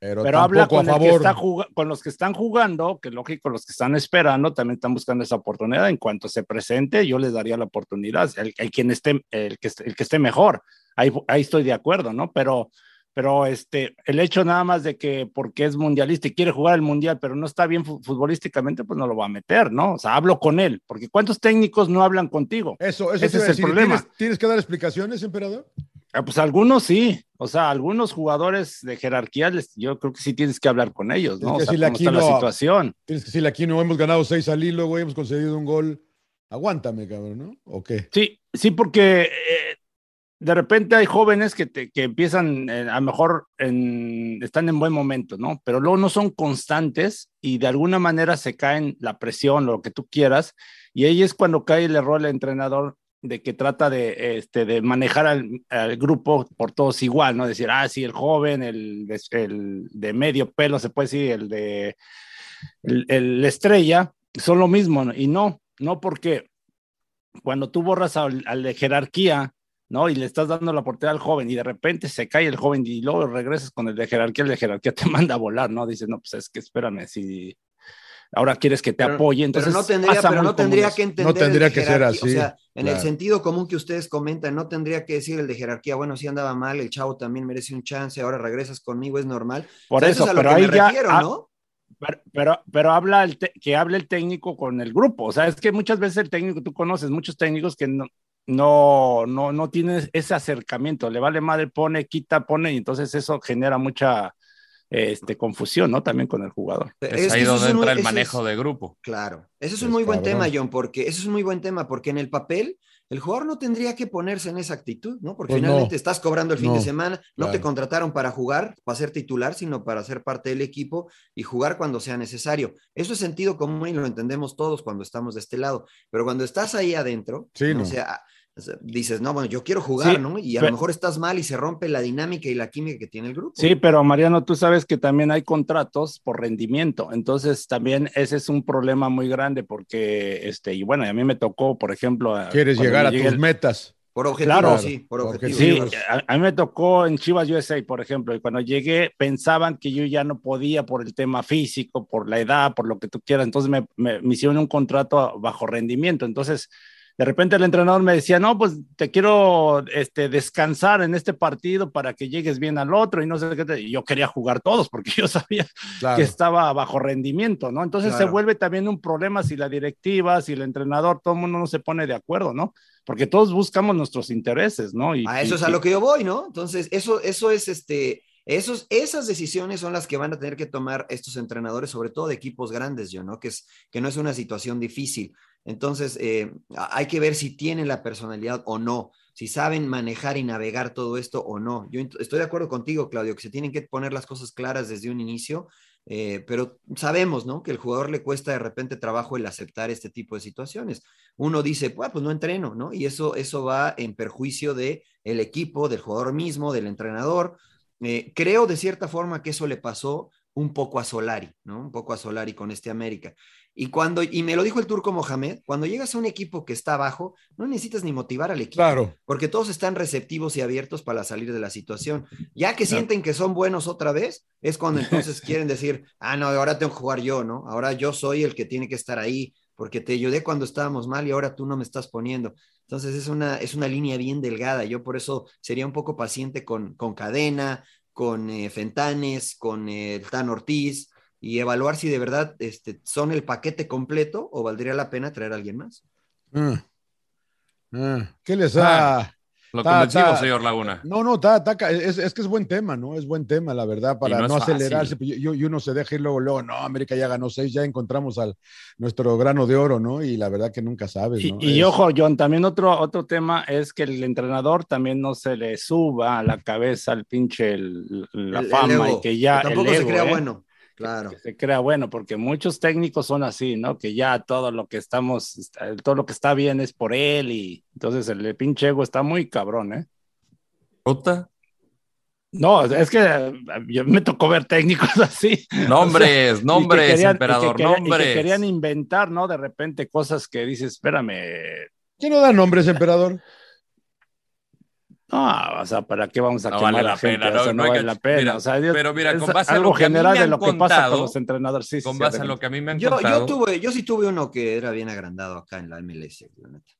pero, habla con, con, los que están jugando, que lógico, los que están esperando también están buscando esa oportunidad. En cuanto se presente, yo les daría la oportunidad. El, quien esté, el que, el que esté mejor, ahí, ahí estoy de acuerdo, ¿no? Pero, pero este, el hecho nada más de que porque es mundialista y quiere jugar el mundial, pero no está bien futbolísticamente, pues no lo va a meter, ¿no? O sea, hablo con él, porque ¿cuántos técnicos no hablan contigo? Eso, eso Ese es el problema. ¿Tienes, ¿Tienes que dar explicaciones, emperador? Ah, pues algunos sí, o sea, algunos jugadores de jerarquía, yo creo que sí tienes que hablar con ellos, ¿no? o sea, cómo está la situación. Tienes que decirle aquí no hemos ganado seis al hilo, güey, hemos conseguido un gol. Aguántame, cabrón, ¿no? ¿O qué? Sí, sí, porque eh, de repente hay jóvenes que, te, que empiezan, eh, a lo mejor en, están en buen momento, ¿no? Pero luego no son constantes y de alguna manera se caen la presión o lo que tú quieras. Y ahí es cuando cae el error del entrenador de que trata de, este, de manejar al, grupo por todos igual, ¿no? Decir, ah, sí, el joven, el, el de medio pelo, se puede decir, el de el, estrella, son lo mismo, y no, no porque cuando tú borras al, de jerarquía, ¿no? Y le estás dando la oportunidad al joven y de repente se cae el joven y luego regresas con el de jerarquía, el de jerarquía te *laughs* manda a volar, ¿no? Dices, no, pues es que espérame, si ahora quieres que te apoye, entonces pero no tendría, pero no tendría que entender no tendría que ser así. O sea, en el sentido común que ustedes comentan, no tendría que decir el de jerarquía, bueno, si andaba mal, el chavo también merece un chance, ahora regresas conmigo, es normal. Por eso, pero ahí ya, ¿no? Pero, pero, habla el que hable el técnico con el grupo, o sea, es que muchas veces el técnico, tú conoces muchos técnicos que no, no, no, no tienes ese acercamiento, le vale madre, pone, quita, pone, y entonces eso genera mucha, este, confusión, ¿no? También con el jugador. Es, ahí donde entra el manejo de grupo. Claro, ese es un muy buen tema, John, porque ese es un muy buen tema, porque en el papel el jugador no tendría que ponerse en esa actitud, ¿no? Porque pues finalmente estás cobrando el fin de semana, no te contrataron para jugar, para ser titular, sino para ser parte del equipo y jugar cuando sea necesario. Eso es sentido común y lo entendemos todos cuando estamos de este lado, pero cuando estás ahí adentro, o sea, dices, no, bueno, yo quiero jugar, ¿no? Y a lo mejor estás mal y se rompe la dinámica y la química que tiene el grupo. Sí, pero Mariano, tú sabes que también hay contratos por rendimiento, entonces también ese es un problema muy grande porque, este, y bueno, a mí me tocó, por ejemplo... Quieres llegar a tus metas. Por objetivo, sí, por objetivo. Sí, a, mí me tocó en Chivas USA, por ejemplo, y cuando llegué pensaban que yo ya no podía por el tema físico, por la edad, por lo que tú quieras, entonces me, me, me hicieron un contrato bajo rendimiento, entonces de repente el entrenador me decía, no, pues te quiero este, descansar en este partido para que llegues bien al otro y no sé qué. Y yo quería jugar todos porque *laughs* yo sabía que estaba bajo rendimiento, ¿no? Entonces se vuelve también un problema si la directiva, si el entrenador, todo el mundo no se pone de acuerdo, ¿no? Porque todos buscamos nuestros intereses, ¿no? Y, a eso es a lo que yo voy, ¿no? Entonces, eso, eso es este. Esos, esas decisiones son las que van a tener que tomar estos entrenadores, sobre todo de equipos grandes, yo, ¿no? Que, es, que no es una situación difícil. Entonces, eh, hay que ver si tienen la personalidad o no, si saben manejar y navegar todo esto o no. Yo estoy de acuerdo contigo, Claudio, que se tienen que poner las cosas claras desde un inicio, eh, pero sabemos, ¿no? Que el jugador le cuesta de repente trabajo el aceptar este tipo de situaciones. Uno dice, pues no entreno, ¿no? Y eso, eso va en perjuicio del el equipo, del jugador mismo, del entrenador. Eh, creo de cierta forma que eso le pasó un poco a Solari, ¿no? Un poco a Solari con este América. Y cuando, y me lo dijo el turco Mohamed, cuando llegas a un equipo que está abajo, no necesitas ni motivar al equipo. Claro. Porque todos están receptivos y abiertos para salir de la situación. Ya que sienten que son buenos otra vez, es cuando *laughs* entonces quieren decir, ah, no, ahora tengo que jugar yo, ¿no? Ahora yo soy el que tiene que estar ahí porque te ayudé cuando estábamos mal y ahora tú no me estás poniendo. Entonces es una, es una línea bien delgada. Yo por eso sería un poco paciente con, con Cadena, con eh, Fentanes, con eh, el Tan Ortiz y evaluar si de verdad este, son el paquete completo o valdría la pena traer a alguien más. Mm. Ah, ¿Qué les ha...? Ah, lo Ta- convencimos, ta- señor Laguna. No, no, ta- es, es que es buen tema, ¿no? Es buen tema, la verdad, para no acelerarse. pues, Y, y uno se deja ir luego, luego, no, América ya ganó seis, ya encontramos al nuestro grano de oro, ¿no? Y la verdad que nunca sabes, Y, ¿no? y Es- ojo, John, también otro, otro tema es que el entrenador también no se le suba a la cabeza al pinche el- la El- fama y que ya. que tampoco el se ego, crea ¿eh? bueno. Claro. que se crea bueno, porque muchos técnicos son así, ¿no? Que ya todo lo que estamos, todo lo que está bien es por él y entonces el pinche ego está muy cabrón, ¿eh? ¿Puta? No, es que yo me tocó ver técnicos *laughs* así. Nombres, O *laughs* sea, y que nombres, querían- que emperador, querían- y que nombres. querían inventar, ¿no? De repente cosas que dices, espérame, ¿Quién no da nombres, emperador? No, o sea, ¿para qué vamos a No quemar vale a la gente? pena, o sea, no vale que- la pena. mira, o sea, yo- pero mira, es con base a lo a mí general de lo que pasa con los entrenadores. Sí, sí, Con sí, base en adelante. lo que a mí me han Yo, contado. yo, tuve, yo sí tuve uno que era bien agrandado acá en la MLS, la neta.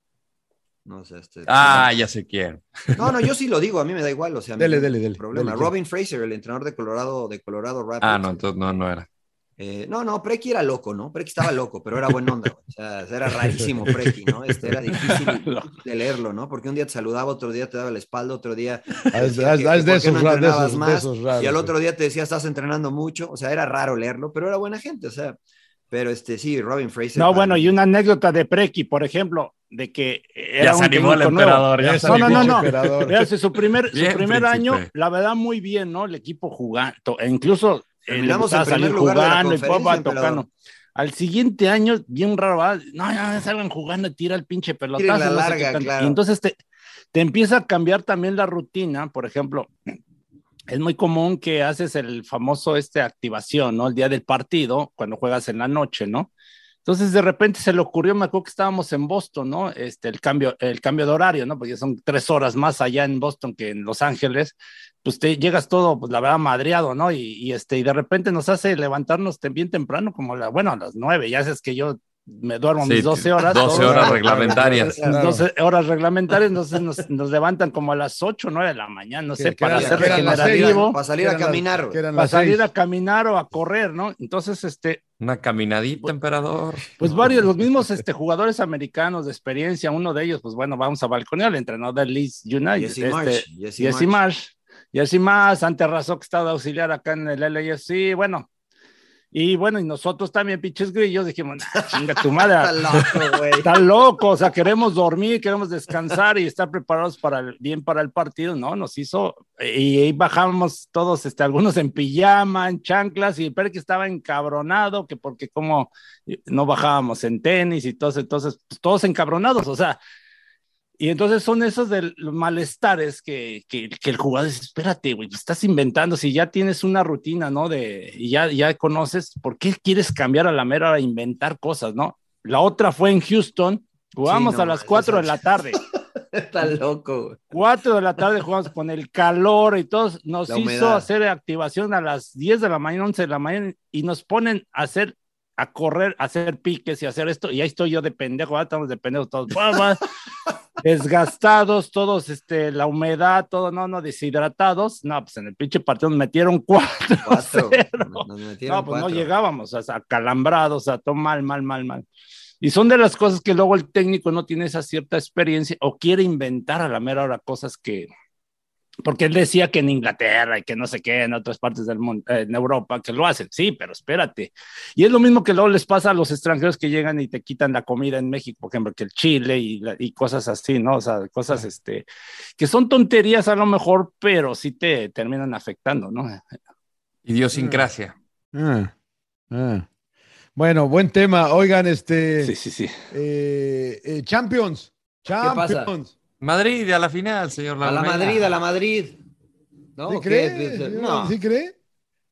No, o sea, este, Ah, ya sé quién. no, no, yo sí lo digo, a mí me da igual, o sea, a Dele, no dele, hay dele, problema. dele, Robin Fraser, el entrenador de Colorado, de Colorado Rapids. Ah, no, entonces no, no era. Eh, no, no, Preki era loco, ¿no? Preki estaba loco, pero era buen onda. O sea, era rarísimo Preki, ¿no? Este era difícil *laughs* de leerlo, ¿no? Porque un día te saludaba, otro día te daba la espalda, otro día te Ah, de qué esos no más, y al otro día te decía estás entrenando mucho, o sea, era raro leerlo, pero era buena gente, o sea, pero este sí, Robin Fraser. No, bueno, y una anécdota de Preki, por ejemplo, de que era se un animó el emperador, ya se No, no, animó. no, no. Emperador. Fíjate, su primer, Bien, su primer príncipe. año, la verdad, muy bien, ¿no? El equipo jugando, e incluso Terminamos gustaba en primer lugar de la jugando y conferencia. Al siguiente año, bien raro, ¿verdad? no, ya salgan jugando, tira el pinche pelotazo. La no sé larga, claro. Y entonces te, te empieza a cambiar también la rutina, por ejemplo, es muy común que haces el famoso este activación, ¿no? El día del partido, cuando juegas en la noche, ¿no? Entonces de repente se le ocurrió, me acuerdo que estábamos en Boston, ¿no? Este, el cambio, el cambio de horario, ¿no? Porque son tres horas más allá en Boston que en Los Ángeles. Pues te llegas todo, pues la verdad, madreado, ¿no? Y, y este, y de repente nos hace levantarnos bien temprano, como la, bueno, a las nueve, ya sabes que yo me duermo Sí, mis 12 horas. 12 todo, horas reglamentarias. Las 12 horas reglamentarias, entonces nos, nos levantan como a las 8 o 9 de la mañana, no sé, para ser regenerativo, para salir a caminar, para salir a caminar o a correr, ¿no? Entonces, este, Una caminadita, emperador. pues varios, los mismos este, jugadores americanos de experiencia, uno de ellos, pues bueno, vamos a balconear, el entrenador del Leeds United, Jesse este, Marsh, Jesse Jesse Marsh. Marsh, Jesse Marsh, ante que está de auxiliar acá en el LAFC, bueno, y bueno, y nosotros también, pinches grillos, dijimos, "Ah, chinga tu madre, *laughs* Está loco, güey. está loco, o sea, queremos dormir, queremos descansar y estar preparados para el, bien para el partido, ¿no? Nos hizo, y ahí bajamos todos, este, algunos en pijama, en chanclas, y el que estaba encabronado, que porque como no bajábamos en tenis y todos, entonces, pues, todos encabronados, o sea, y entonces son esos de los malestares que, que, que el jugador dice, espérate, güey, pues, estás inventando, si ya tienes una rutina, ¿no? De, y ya, ya conoces, ¿por qué quieres cambiar a la mera a inventar cosas, ¿no? La otra fue en Houston, jugamos Sí, no, a las esa- 4 de la tarde. *laughs* Está loco, güey. 4 de la tarde jugamos con el calor y todos, nos hizo hacer activación a las 10 de la mañana, 11 de la mañana y nos ponen a hacer a correr, a hacer piques y hacer esto, y ahí estoy yo de pendejo, ahora estamos de pendejos todos. *laughs* desgastados, todos, este, la humedad, todo, no, no, deshidratados, no, pues en el pinche partido nos metieron cuatro, Cuatro. cero. Nos metieron no, pues cuatro. no llegábamos, o sea, acalambrados, o sea, todo mal, mal, mal, mal. Y son de las cosas que luego el técnico no tiene esa cierta experiencia o quiere inventar a la mera hora cosas que, porque él decía que en Inglaterra y que no sé qué, en otras partes del mundo, eh, en Europa, que lo hacen, sí, pero espérate. Y es lo mismo que luego les pasa a los extranjeros que llegan y te quitan la comida en México, por ejemplo, que el chile y, la- y cosas así, ¿no? O sea, cosas este, que son tonterías a lo mejor, pero sí te terminan afectando, ¿no? Idiosincrasia. Ah, ah. Bueno, buen tema. Oigan, este. Sí, sí, sí. eh, eh, Champions. pasa? Madrid a la final, señor A la. Madrid, a la Madrid. ¿No? ¿Sí ¿Qué? cree? ¿Sí, No. ¿Sí cree?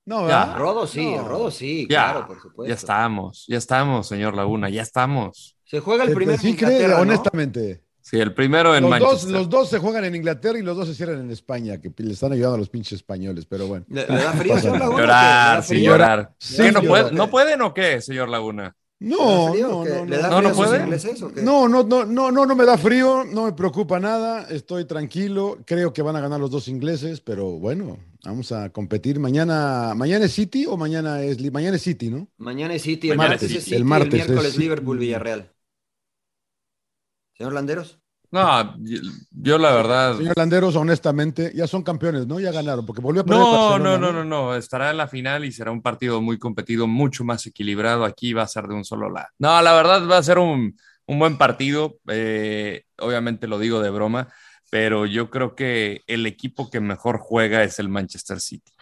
No, Ya. ¿verdad? Rodo sí, No. Rodo sí, Ya, claro, por supuesto. ya estamos, ya estamos, señor Laguna, ya estamos. Se juega el primero sí en cree, honestamente. Sí, el primero en Los dos, Manchester. los dos se juegan en Inglaterra y los dos se cierran en España, que le están ayudando a los pinches españoles, pero bueno. ¿Le, le da frío, señor. *laughs* Laguna? ¿Le Llorar, frío? llorar. Sí, ¿Qué, no, puede- ¿No pueden o qué, señor Laguna? No, no, no, ¿Le da no, no? No, me da frío, no me preocupa nada, estoy tranquilo, creo que van a ganar los dos ingleses, pero bueno, vamos a competir. Mañana, mañana es City o mañana es mañana es City, ¿no? Mañana es City, el martes es City. El el, martes miércoles es- Liverpool Villarreal. Señor Landeros. No, yo, la verdad. Señor Landeros, honestamente, ya son campeones, ¿no? Ya ganaron, porque volvió a perder No, no, no, no, no. Estará en la final y será un partido muy competido, mucho más equilibrado. Aquí va a ser de un solo lado. No, la verdad va a ser un, un buen partido. Eh, obviamente lo digo de broma, pero yo creo que el equipo que mejor juega es el Manchester City.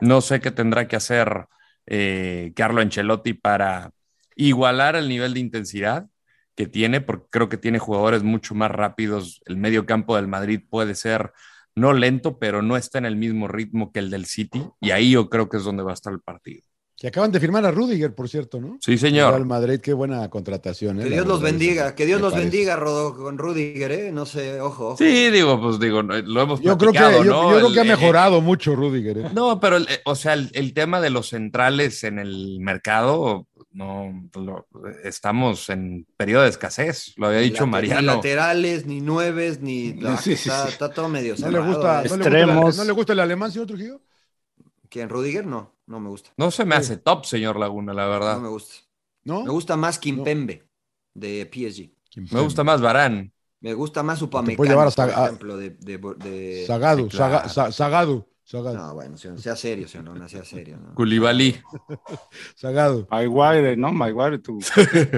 No sé qué tendrá que hacer eh, Carlo Ancelotti para igualar el nivel de intensidad que tiene, porque creo que tiene jugadores mucho más rápidos. El medio campo del Madrid puede ser no lento, pero no está en el mismo ritmo que el del City, y ahí yo creo que es donde va a estar el partido. Que acaban de firmar a Rudiger, por cierto, ¿no? Sí, señor. Real Madrid, qué buena contratación. ¿eh? Que Dios los bendiga, que Dios los parece. bendiga, Rodo, con Rudiger, ¿eh? No sé, ojo. ojo. Sí, digo, pues digo, lo hemos Yo creo que, yo, creo El- que ha eh, mejorado mucho Rudiger. ¿eh? No, pero, el- o sea, el, el tema de los centrales en el mercado, no, lo- estamos en periodo de escasez, lo había dicho late- Ni Mariano. laterales, ni nueves, ni. *laughs* Sí, sí, está, sí. está todo medio ¿No le, gusta, ¿eh? no, le gusta el, Extremos. ¿No le gusta el alemán, señor Trujillo? ¿Quién? ¿Rudiger? No, no me gusta. No se me hace top, señor Laguna, la verdad. No me gusta. ¿No? Me gusta más Kimpembe de PSG. Me gusta más Barán. Me gusta más puede Upamecano, llevar a por ejemplo, de... de, de- Sagado, Sí, claro. Saga- Sa- Sagado, Sagado, No, bueno, señor, sea serio, señor, no sea serio. ¿no? Koulibaly. Sagado. *laughs* Maguire, ¿no? Maguire, tú.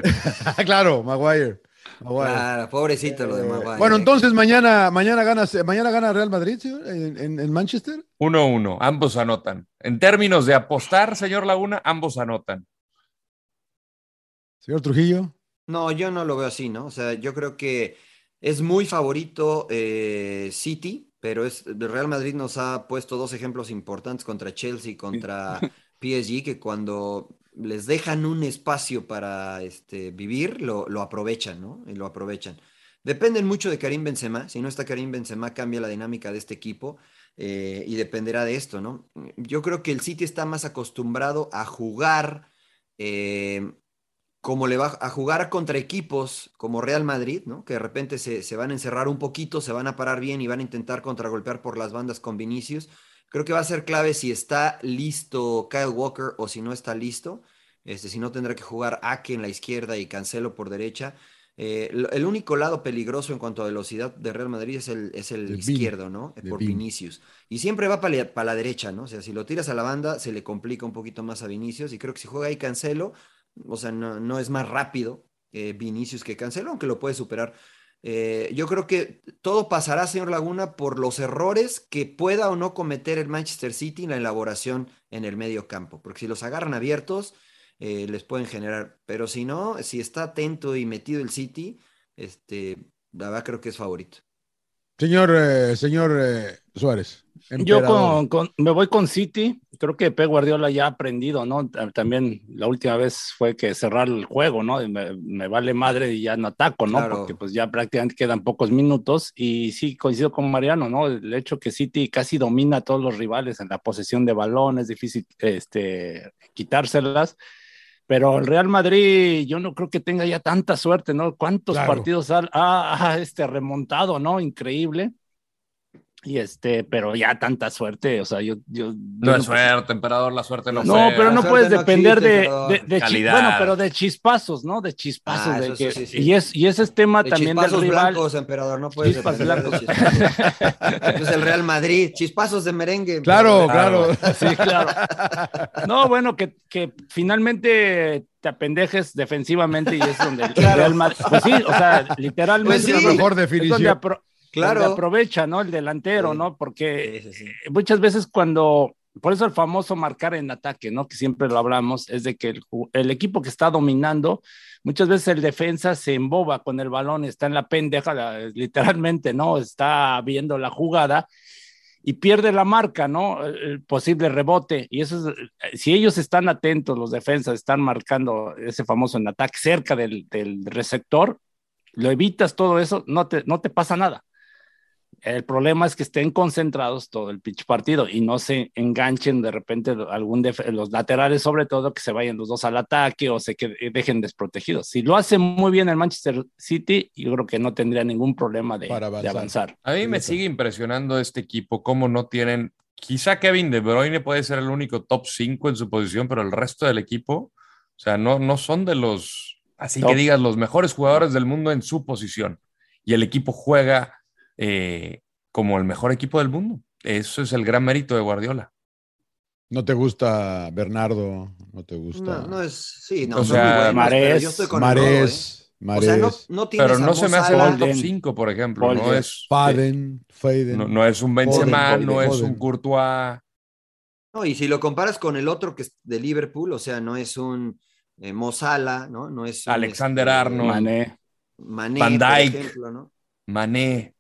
*laughs* claro, Maguire. Maguire. Claro, pobrecito lo de Maguire. Bueno, entonces mañana, mañana gana, mañana gana Real Madrid, señor, en, en- en Manchester. 1-1, ambos anotan. En términos de apostar, señor Laguna, ambos anotan. Señor Trujillo. No, yo no lo veo así, ¿no? O sea, yo creo que es muy favorito eh, City, pero es, el Real Madrid nos ha puesto dos ejemplos importantes contra Chelsea y contra *laughs* PSG, que cuando les dejan un espacio para este, vivir, lo, lo aprovechan, ¿no? Y lo aprovechan. Dependen mucho de Karim Benzema. Si no está Karim Benzema, cambia la dinámica de este equipo eh, y dependerá de esto, ¿no? Yo creo que el City está más acostumbrado a jugar eh, como le va a jugar contra equipos como Real Madrid, ¿no? Que de repente se, se van a encerrar un poquito, se van a parar bien y van a intentar contragolpear por las bandas con Vinicius. Creo que va a ser clave si está listo Kyle Walker o si no está listo. Este, si no, tendrá que jugar Ake en la izquierda y Cancelo por derecha. Eh, el único lado peligroso en cuanto a velocidad de Real Madrid es el, es el izquierdo, ¿no? Por Vin. Vinicius. Y siempre va para la, la derecha, ¿no? O sea, si lo tiras a la banda, se le complica un poquito más a Vinicius. Y creo que si juega ahí Cancelo, o sea, no, no es más rápido eh, Vinicius que Cancelo, aunque lo puede superar. Eh, yo creo que todo pasará, señor Laguna, por los errores que pueda o no cometer el Manchester City en la elaboración en el medio campo. Porque si los agarran abiertos, eh, les pueden generar. Pero si no, si está atento y metido el City, este, la verdad creo que es favorito. Señor, eh, señor eh, Suárez. Yo con, con- me voy con City. Creo que Pep Guardiola ya ha aprendido, ¿no? Ta- También la última vez fue que cerrar el juego, ¿no? Me, me vale madre y ya no ataco, ¿no? Claro. Porque pues ya prácticamente quedan pocos minutos. Y sí, coincido con Mariano, ¿no? El hecho que City casi domina a todos los rivales en la posesión de balón, es difícil este, quitárselas. Pero el Real Madrid, yo no creo que tenga ya tanta suerte, ¿no? ¿Cuántos Claro. partidos ha, ha- ha, este, remontado, ¿no? Increíble. Y este, pero ya tanta suerte, o sea, yo. yo No es suerte, emperador, la suerte no No, pero no puedes no depender existe, de, de- de chi- calidad. bueno, pero de chispazos, ¿no? De chispazos. Ah, de que- sí, sí, sí. Y, es, y ese es tema De también del chispazos rival. blancos, emperador, no puedes Chispas depender de blancos. chispazos. es el Real Madrid, chispazos de merengue. Claro, emperador. claro. Sí, claro. No, bueno, que, que finalmente te apendejes defensivamente y es donde el Claro. Real Madrid. Pues sí, o sea, literalmente. Pues sí. es La mejor es donde, definición. Claro. aprovecha, ¿no? El delantero, Sí. ¿no? Porque Sí, sí, sí. muchas veces cuando, por eso el famoso marcar en ataque, ¿no? Que siempre lo hablamos, es de que el, equipo que está dominando, muchas veces el defensa se emboba con el balón, está en la pendeja, literalmente, ¿no? Está viendo la jugada y pierde la marca, ¿no? El, el posible rebote. Y eso es, eh, si ellos están atentos, los defensas están marcando ese famoso en ataque cerca del, del receptor, lo evitas todo eso, no te, no te pasa nada. El problema es que estén concentrados todo el pitch partido y no se enganchen de repente algún los laterales, sobre todo, que se vayan los dos al ataque o se que dejen desprotegidos. Si lo hace muy bien el Manchester City, yo creo que no tendría ningún problema de, Para de avanzar. avanzar. A mí me sigue impresionando este equipo, cómo no tienen, quizá Kevin De Bruyne puede ser el único top 5 en su posición, pero el resto del equipo, o sea, no, no son de los, así Top. que digas, los mejores jugadores del mundo en su posición. Y el equipo juega eh, como el mejor equipo del mundo. Eso es el gran mérito de Guardiola. ¿No te gusta Bernardo? ¿No te gusta? No, no es, sí, no, O sea, buenos, Marés, yo estoy con el Rodo, ¿eh? Marés, O Marés, sea, no, no Pero no se me hace un top Foden. 5, por ejemplo. No es, Faden, Faden. no, no es un Benzema, no es un Courtois. No, y si lo comparas con el otro que es de Liverpool, o sea, no es un eh, Mo Salah, ¿no? No es un, Alexander este, Arnold. Mané. Mané, Van por Dijk. ejemplo, ¿no? Mané.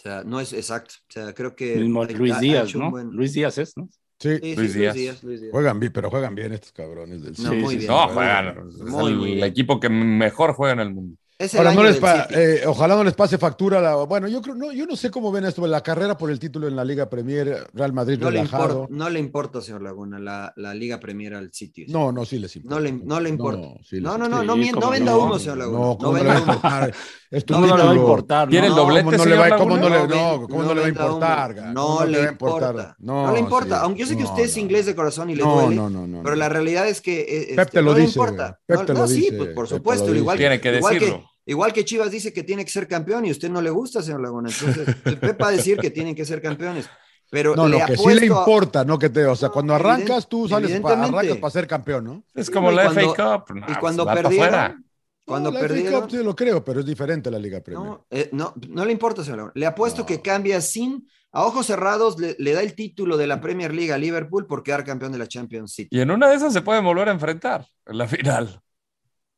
O sea, no es exacto. O sea, creo que Mismo Luis Díaz, ¿no? buen- Luis Díaz es, ¿no? Sí, Sí, sí, Luis Díaz. Luis Díaz. juegan bien, pero juegan bien estos cabrones del No, muy Sí, bien. No, juegan. Es el bien. equipo que mejor juega en el mundo. Ahora, no les pa- eh, ojalá no les pase factura. La, bueno, yo creo, no, yo no sé cómo ven esto, la carrera por el título en la Liga Premier, Real Madrid no, le relajado. importa, no le importa, señor Laguna, la, la Liga Premier al City. No, no, sí les importa. No le, no le importa. No, sí No, no, no, no, Sí, no venda humo, señor Laguna. No, ¿cómo no le venda va a humo. importar? *laughs* Es tu No, No le va a importar, ¿Quiere el ¿no? doblete, ¿Cómo no le señor va, cómo no Laguna? le, no, cómo no le va a importar? No ¿Cómo le va a importar? importa. No, le importa. Aunque yo sé que usted es inglés de corazón y le duele. no, no, no, Pero la realidad es que Pep este, te lo no le dice, importa. No, te lo no, sí, dice, pues, por Pep te lo supuesto. dice. Igual, Tiene que decirlo. Igual que Chivas dice que tiene que ser campeón y a usted no le gusta, señor Laguna. Entonces, el Pep va a decir que tienen que ser campeones. Pero No, le no, que sí le a- importa, no que te, o sea, No, cuando arrancas tú sales pa- evidentemente. arrancas para ser campeón, ¿no? Es como y la cuando- FA Cup. No, y cuando perdieron, cuando no, la FA perdieron, Cup sí lo creo, pero es diferente la Liga Premier. no, eh, no, no le importa, señor Laguna. Le apuesto No. que cambia sin, a ojos cerrados, le, le da el título de la Premier League a Liverpool por quedar campeón de la Champions City. Y en una de esas se pueden volver a enfrentar en la final.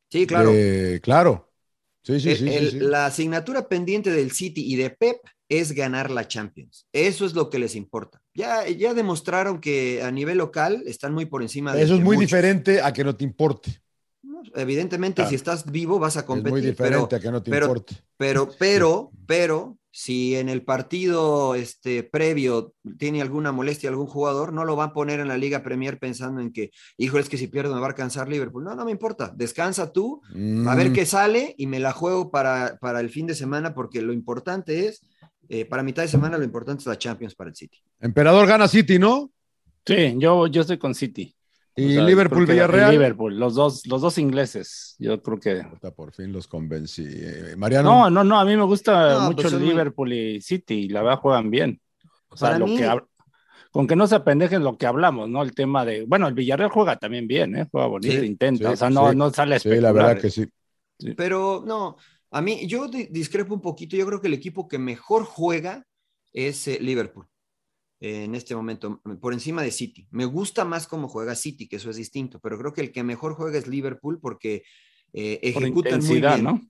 Sí, claro. Eh, claro. Sí, sí, El- sí, sí, el- sí. La asignatura pendiente del City y de Pep es ganar la Champions. Eso es lo que les importa. Ya, ya demostraron que a nivel local están muy por encima de Eso es muy muchos. diferente a que no te importe. Evidentemente, Claro. si estás vivo, vas a Es competir. muy pero, diferente a que no te pero- importe. pero, pero, pero, si en el partido este, previo tiene alguna molestia algún jugador, no lo va a poner en la Liga Premier pensando en que, hijo, es que si pierdo me va a alcanzar Liverpool. No, no me importa. Descansa tú, a ver Mm, qué sale y me la juego para, para el fin de semana porque lo importante es, eh, para mitad de semana lo importante es la Champions para el City. Emperador gana City, ¿no? Sí, yo, yo estoy con City. Y O sea, Liverpool, Villarreal. Liverpool, los dos, los dos ingleses. Yo creo que. Por fin los convencí. Eh, Mariano. No, no, no, a mí me gusta No, mucho pues son muy- Liverpool y City, y la verdad juegan bien. O sea, Para lo mí- que hab- con que no se apendejen lo que hablamos, ¿no? El tema de, bueno, el Villarreal juega también bien, ¿eh? Juega bonito, Sí, intenta, sí, o sea, no, sí. no sale sí, la verdad que sí. Pero no, a mí yo di- discrepo un poquito. Yo creo que el equipo que mejor juega es eh, Liverpool en este momento, por encima de City. Me gusta más cómo juega City, que eso es distinto, pero creo que el que mejor juega es Liverpool porque eh, Por ejecutan muy bien. ¿no?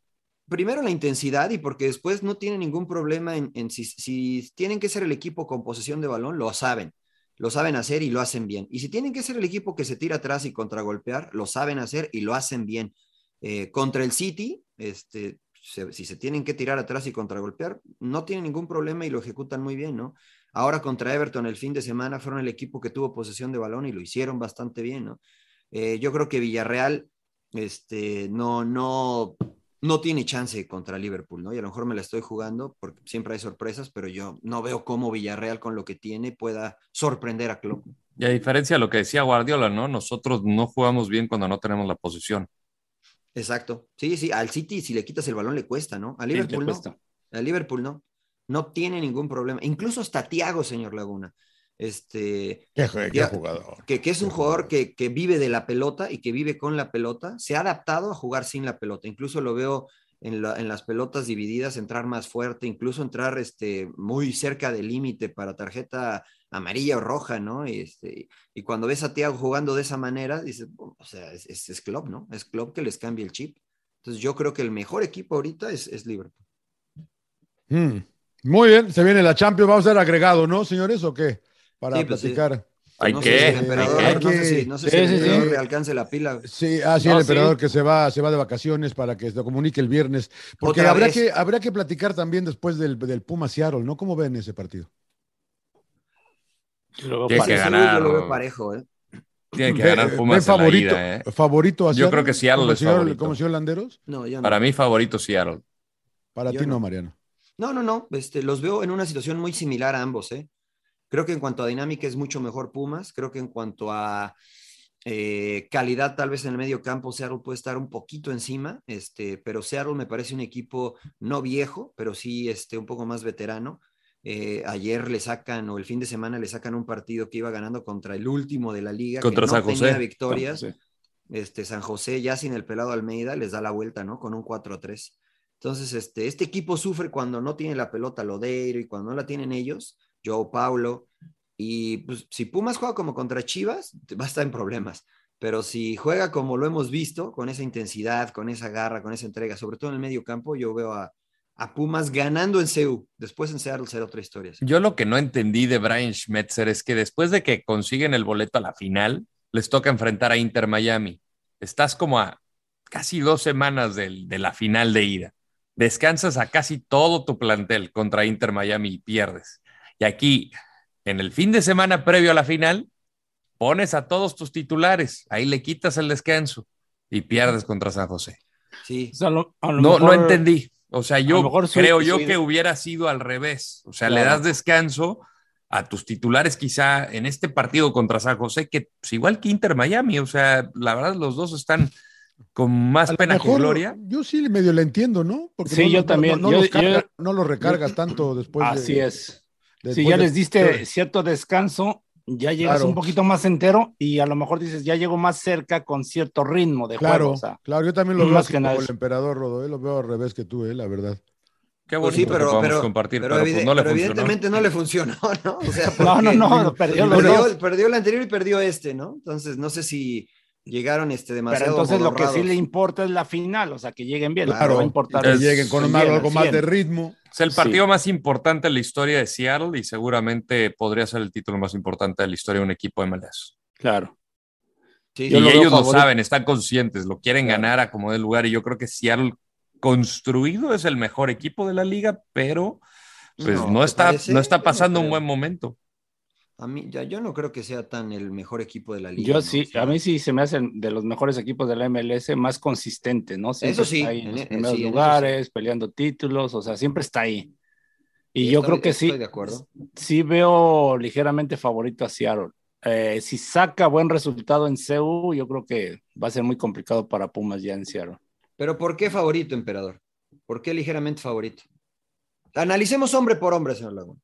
Primero la intensidad y porque después no tienen ningún problema en, en si, si tienen que ser el equipo con posesión de balón, lo saben. Lo saben hacer y lo hacen bien. Y si tienen que ser el equipo que se tira atrás y contragolpear, lo saben hacer y lo hacen bien. Eh, contra el City, este, se- si se tienen que tirar atrás y contragolpear, no tienen ningún problema y lo ejecutan muy bien, ¿no? Ahora contra Everton el fin de semana fueron el equipo que tuvo posesión de balón y lo hicieron bastante bien, ¿no? Eh, yo creo que Villarreal este, no, no, no tiene chance contra Liverpool, ¿no? Y a lo mejor me la estoy jugando porque siempre hay sorpresas, pero yo no veo cómo Villarreal con lo que tiene pueda sorprender a Klopp. Y a diferencia de lo que decía Guardiola, ¿no? Nosotros no jugamos bien cuando no tenemos la posición. Exacto. Sí, sí, al City si le quitas el balón le cuesta, ¿no? A Sí, Liverpool no. A Liverpool no. No tiene ningún problema. Incluso hasta Thiago, señor Laguna. Este, Qué, jue- qué Ya- jugador. que, que es un Qué jugador que, que vive de la pelota y que vive con la pelota, se ha adaptado a jugar sin la pelota. Incluso lo veo en, la- en las pelotas divididas, entrar más fuerte, incluso entrar este, muy cerca del límite para tarjeta amarilla o roja, ¿no? Y, este, y cuando ves a Thiago jugando de esa manera, dices, "Oh, o sea, es, es, es Klopp, ¿no? Es Klopp que les cambia el chip. Entonces yo creo que el mejor equipo ahorita es, es Liverpool. Mm. Muy bien, se viene la Champions. Vamos a ser agregado, ¿no, señores? ¿O qué? Para Sí, pues sí. platicar. Hay no que, sé si el emperador, hay no sé si, no sé si Sí, el sí, emperador sí. le alcance la pila. Sí, así No, el emperador sí. que se va, se va de vacaciones para que se lo comunique el viernes. Porque Otra habrá vez. que, habrá que platicar también después del, del Puma Seattle, ¿no? ¿Cómo ven ese partido? Yo Tiene que parejo. ganar. Yo lo veo parejo, ¿eh? Tiene que ganar ve Pumas en la favorito, ida, ¿eh? favorito a Yo creo que Seattle como es señor- favorito. Como el señor Landeros. No, ya no. Para mí, favorito Seattle. Para Yo ti no, no. Mariano. No, no, no. Este, los veo en una situación muy similar a ambos, ¿eh? Creo que en cuanto a dinámica es mucho mejor Pumas. Creo que en cuanto a eh, calidad, tal vez en el medio campo, Seattle puede estar un poquito encima, este, pero Seattle me parece un equipo no viejo, pero sí este, un poco más veterano. Eh, ayer le sacan, o el fin de semana le sacan un partido que iba ganando contra el último de la liga, Contra que no San José. tenía victorias. Sí. Este, San José, ya sin el pelado Almeida, les da la vuelta, ¿no? Con un 4-3. Entonces, este, este equipo sufre cuando no tiene la pelota Lodeiro y cuando no la tienen ellos, Joe Paulo. Y pues, si Pumas juega como contra Chivas, va a estar en problemas. Pero si juega como lo hemos visto, con esa intensidad, con esa garra, con esa entrega, sobre todo en el medio campo, yo veo a, a Pumas ganando en CEU. Después en Seattle será otra historia. Yo lo que no entendí de Brian Schmetzer es que después de que consiguen el boleto a la final, les toca enfrentar a Inter Miami. Estás como a casi dos semanas del- de la final de ida. Descansas a casi todo tu plantel contra Inter Miami y pierdes. Y aquí, en el fin de semana previo a la final, pones a todos tus titulares. Ahí le quitas el descanso y pierdes contra San José. Sí, O sea, lo- a lo No, no mejor- entendí. O sea, yo mejor creo yo que hubiera sido al revés. O sea, le Claro. das descanso a tus titulares quizá en este partido contra San José, que pues, igual que Inter Miami. O sea, la verdad los dos están con más A pena que gloria. Yo sí medio le entiendo, ¿no? Porque Sí, no, yo no- también. No, no Yo- los carga- yo- no los recargas tanto después. de- Así es. después Si ya de- les diste cierto descanso, ya llegas Claro. un poquito más entero y a lo mejor dices, ya llego más cerca con cierto ritmo de Claro, juego. o sea, claro, yo también lo veo más que nada el emperador Rodo, eh, lo veo al revés que tú, eh, la verdad. Qué Pues bonito sí, que pero, podamos pero, compartir, pero pero, pues, no le evidentemente no le funcionó, ¿no? O sea, *laughs* no, no, no, perdió perdió, perdió el anterior y perdió este, ¿no? Entonces, no sé si llegaron este, Pero demasiado entonces lo que sí le importa es la final, o sea, que lleguen bien. lo que Claro, va a importar que es- lleguen con bien, algo más de ritmo. Es el Sí. partido más importante en la historia de Seattle y seguramente podría ser el título más importante de la historia de un equipo MLS. Claro. Sí, Y lo ellos lo saben, están conscientes, lo quieren Claro. ganar a como de lugar. Y yo creo que Seattle construido es el mejor equipo de la liga, pero pues No, no, ¿te está, parece? no está no pasando un buen momento. A mí, ya, yo no creo que sea tan el mejor equipo de la liga. Yo ¿no? sí, O sea, a mí sí se me hacen de los mejores equipos de la MLS más consistente, ¿no? Siempre Eso sí, está ahí en en los e- primeros sí, en eso lugares, peleando títulos, o sea, siempre está ahí. Y yo estoy- creo que sí, estoy de acuerdo. sí veo ligeramente favorito a Seattle. Eh, si saca buen resultado en CEU, yo creo que va a ser muy complicado para Pumas ya en Seattle. Pero ¿por qué favorito, emperador? ¿Por qué ligeramente favorito? Analicemos hombre por hombre, señor Laguna.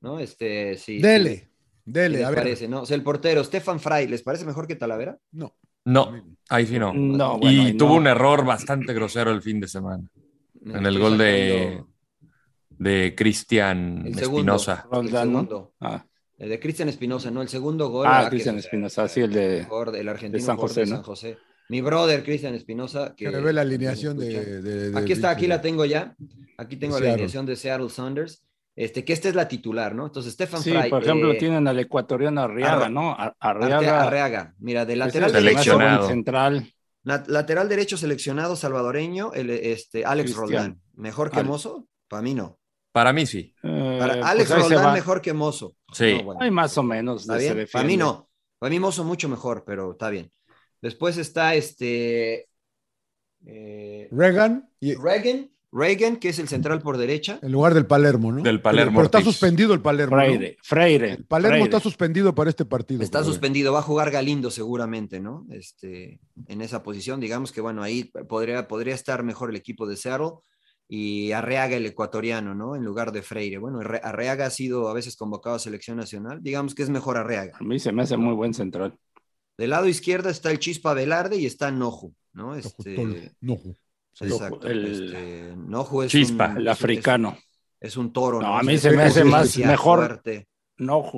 ¿No? Este, sí. Dele, sí, dele, a ver. parece, ¿no? O sea, el portero, Stefan Fry, ¿les parece mejor que Talavera? No. No, ahí sí no. No, y bueno, tuvo no. un error bastante grosero el fin de semana en el gol de, de Cristian. Espinosa. El segundo. Ah, El de Cristian Espinosa, ¿no? El segundo gol. Ah, Cristian es, Espinosa, sí, el de- mejor, el argentino de San José, de ¿no? San José. Mi brother, Cristian Espinosa. Que, Que ve la alineación de, de- de- Aquí está, aquí la tengo ya. Aquí tengo la alineación de Seattle Saunders. Este, que esta es la titular, ¿no? Entonces, Stefan sí, Fry. por ejemplo, eh, tienen al ecuatoriano Arriaga, ¿no? Arriaga. Arreaga. Mira, de lateral derecho. Central. la- lateral derecho seleccionado salvadoreño, el, este, Alex Cristian. Roldán. ¿Mejor que Mozo? Para mí no. Para mí sí. Eh, Para pues Alex se Roldán mejor que Mozo. Sí. No, bueno. Hay más o menos. ¿Está bien? Para mí no. Para mí Mozo mucho mejor, pero está bien. Después está este eh, Reagan y Reagan, Reagan, que es el central por derecha. en lugar del Palermo, ¿no? Del Palermo Pero, está suspendido el Palermo. ¿no? Freire, Freire. El Palermo Freire. está suspendido para este partido. Está suspendido, va a jugar Galindo seguramente, ¿no? Este, en esa posición, digamos que bueno, ahí podría, podría estar mejor el equipo de Seattle y Arreaga el ecuatoriano, ¿no? En lugar de Freire. Bueno, Arre- Arreaga ha sido a veces convocado a selección nacional, digamos que es mejor Arreaga. A mí se me hace muy buen central. Del lado izquierdo está el Chispa Velarde y está Noju, ¿no? Este, No. Exacto. El- este, es Chispa. un, El africano. Es, es un toro, No, ¿no? a mí Es se me hace más mejor. fuerte.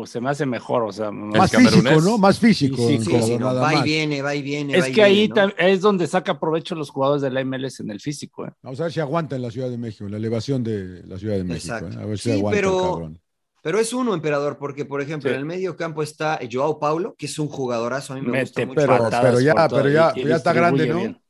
Se me hace mejor, o sea, más- físico, ¿no? Más físico. Sí, Sí, no, va y viene, va y viene. es va y que ahí es donde saca provecho los jugadores de la MLS en el físico. ¿eh? Vamos a ver si aguanta en la Ciudad de México, en la elevación de la Ciudad de México. ¿eh? A ver si Sí, aguanta el pero- cabrón. Pero es uno, emperador, porque, por ejemplo, Sí. en el medio campo está Joao Paulo, que es un jugadorazo, a mí me Mete gusta mucho. pero- pero ya- pero ya- ya está grande, ¿no? bien.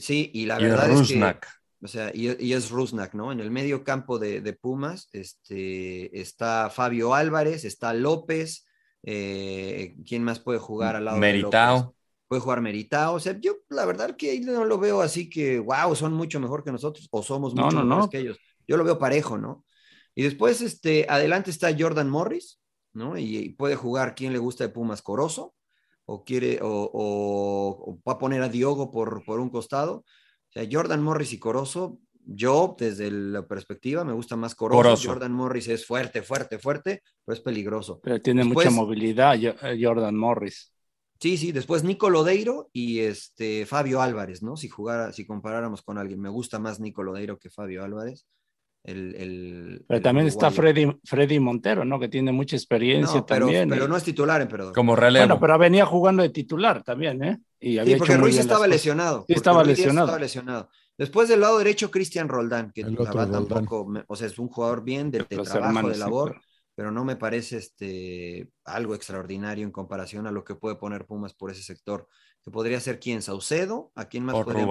Sí, y la Y verdad es que, o sea, y, y es Rusnak, ¿no? En el medio campo de, de Pumas este, está Fabio Álvarez, está López, eh, ¿quién más puede jugar al lado de López? Meritao. Puede jugar Meritao, o sea, yo la verdad que ahí no lo veo así que, wow, son mucho mejor que nosotros o somos No, mucho no, mejores no. que ellos. Yo lo veo parejo, ¿no? Y después, este, adelante está Jordan Morris, ¿no? Y, y puede jugar quien le gusta de Pumas Corozo, o quiere, o, o- o va a poner a Diogo por, por un costado. O sea, Jordan Morris y Corozo, yo desde la perspectiva me gusta más Corozo. Corozo. Jordan Morris es fuerte, fuerte, fuerte, pero es peligroso. Pero tiene Después- mucha movilidad eh, Jordan Morris. Sí, sí, después Nico Lodeiro y este Fabio Álvarez, ¿no? Si jugara, si comparáramos con alguien, me gusta más Nico Lodeiro que Fabio Álvarez. El, el- Pero el también está. Freddy, Freddy Montero, ¿no? Que tiene mucha experiencia No, pero, también. pero y- no es titular, emperador. Como relevo. Bueno, pero venía jugando de titular también, ¿eh? Y había Sí, porque hecho Ruiz estaba lesionado. Sí, estaba Ruiz lesionado. estaba lesionado. Después del lado derecho, Cristian Roldán, que El la otro verdad Roldán. tampoco, me- o sea, es un jugador bien de, trabajo, hermanos, de sí, labor, claro. pero no me parece este, algo extraordinario en comparación a lo que puede poner Pumas por ese sector. Que podría ser quién, Saucedo, a quién más O poner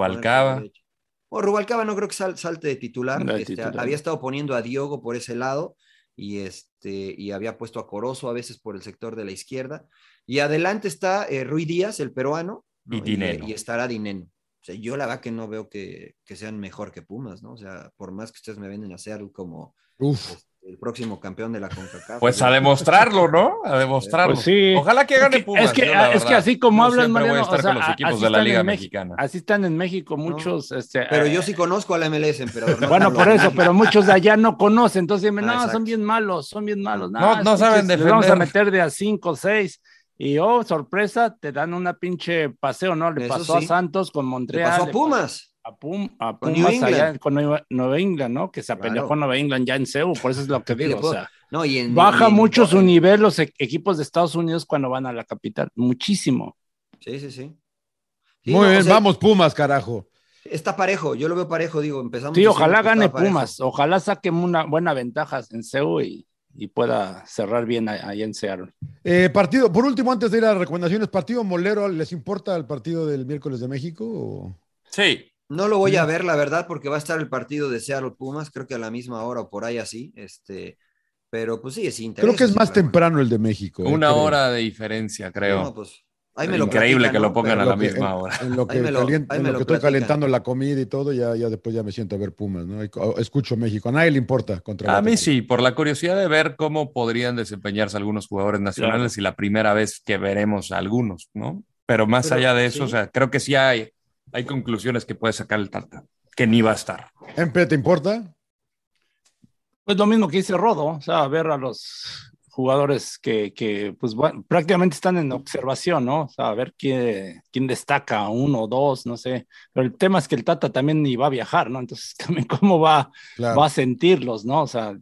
por Rubalcaba. derecha? O Rubalcaba no creo que sal- salte de titular. No, de este, titular. Había estado poniendo a Diogo por ese lado y, este, y había puesto a Corozo a veces por el sector de la izquierda. Y adelante está eh, Rui Díaz, el peruano, ¿no? Y Dineno. y estará Dineno. O sea, yo la verdad que no veo que, que sean mejor que Pumas, ¿no? O sea, por más que ustedes me venden a Seattle como Uf, el próximo campeón de la CONCACAF. Pues a demostrarlo, ¿no? A demostrarlo. Pues sí. Ojalá que gane Pumas. es que, yo es que así como hablan, siempre voy a Mariano, estar o sea, con los equipos así de la están Liga en Mexicana. Así están en México muchos. Este, Pero eh, yo sí conozco a la MLS, no Bueno, por eso, pero muchos de allá no conocen, entonces dicen, Ah, no, son bien malos, son bien malos. No, no saben les Vamos a defender. meter de a cinco o seis. Y oh, sorpresa, te dan una pinche paseo, ¿no? Le Eso pasó sí. a Santos con Le Montreal. pasó a le Pumas. A, Pum, a Con Pumas New allá con Nueva, Nueva England, ¿no? Que se Claro. apelejó Nueva England ya en CEU, por eso es lo que digo. O sea, No, y en- baja y en- mucho su nivel los e- equipos de Estados Unidos cuando van a la capital, muchísimo. Sí, sí, sí. Sí, muy no, bien, o sea, vamos Pumas, carajo. Está parejo, yo lo veo parejo, digo, empezamos. Sí, ojalá gane. Pumas, ojalá saquen una buena ventaja en CEU y, y pueda cerrar bien ahí en Seattle. Eh, partido, por último, antes de ir a las recomendaciones, ¿partido molero les importa el partido del miércoles de México? o? Sí. No lo voy a ver, la verdad, porque va a estar el partido de Seattle Pumas, creo que a la misma hora o por ahí así, este, pero pues sí, es interés. Creo que es más temprano el de México. eh, Una creo. hora de diferencia, creo. No, pues, ahí me lo Increíble platican, que lo pongan Pero a la que- misma en- hora. En lo que, Ahí me lo- calien- ahí en me lo lo que estoy calentando la comida y todo, ya, ya después ya me siento a ver Pumas, ¿no? Escucho México. A nadie le importa contra A mí sí, por la curiosidad de ver cómo podrían desempeñarse algunos jugadores nacionales y la primera vez que veremos a algunos, ¿no? Pero más Pero, allá de eso, sí. o sea, creo que sí hay, hay conclusiones que puede sacar el Tata, que ni va a estar. Empe, ¿te importa? Pues lo mismo que dice Rodo, o sea, ver a los jugadores que, que, pues bueno, prácticamente están en observación, ¿no? O sea, a ver quién, quién destaca, uno o dos, no sé. Pero el tema es que el Tata también ni va a viajar, ¿no? Entonces, *laughs* también cómo va, Claro. va a sentirlos, ¿no? O sea,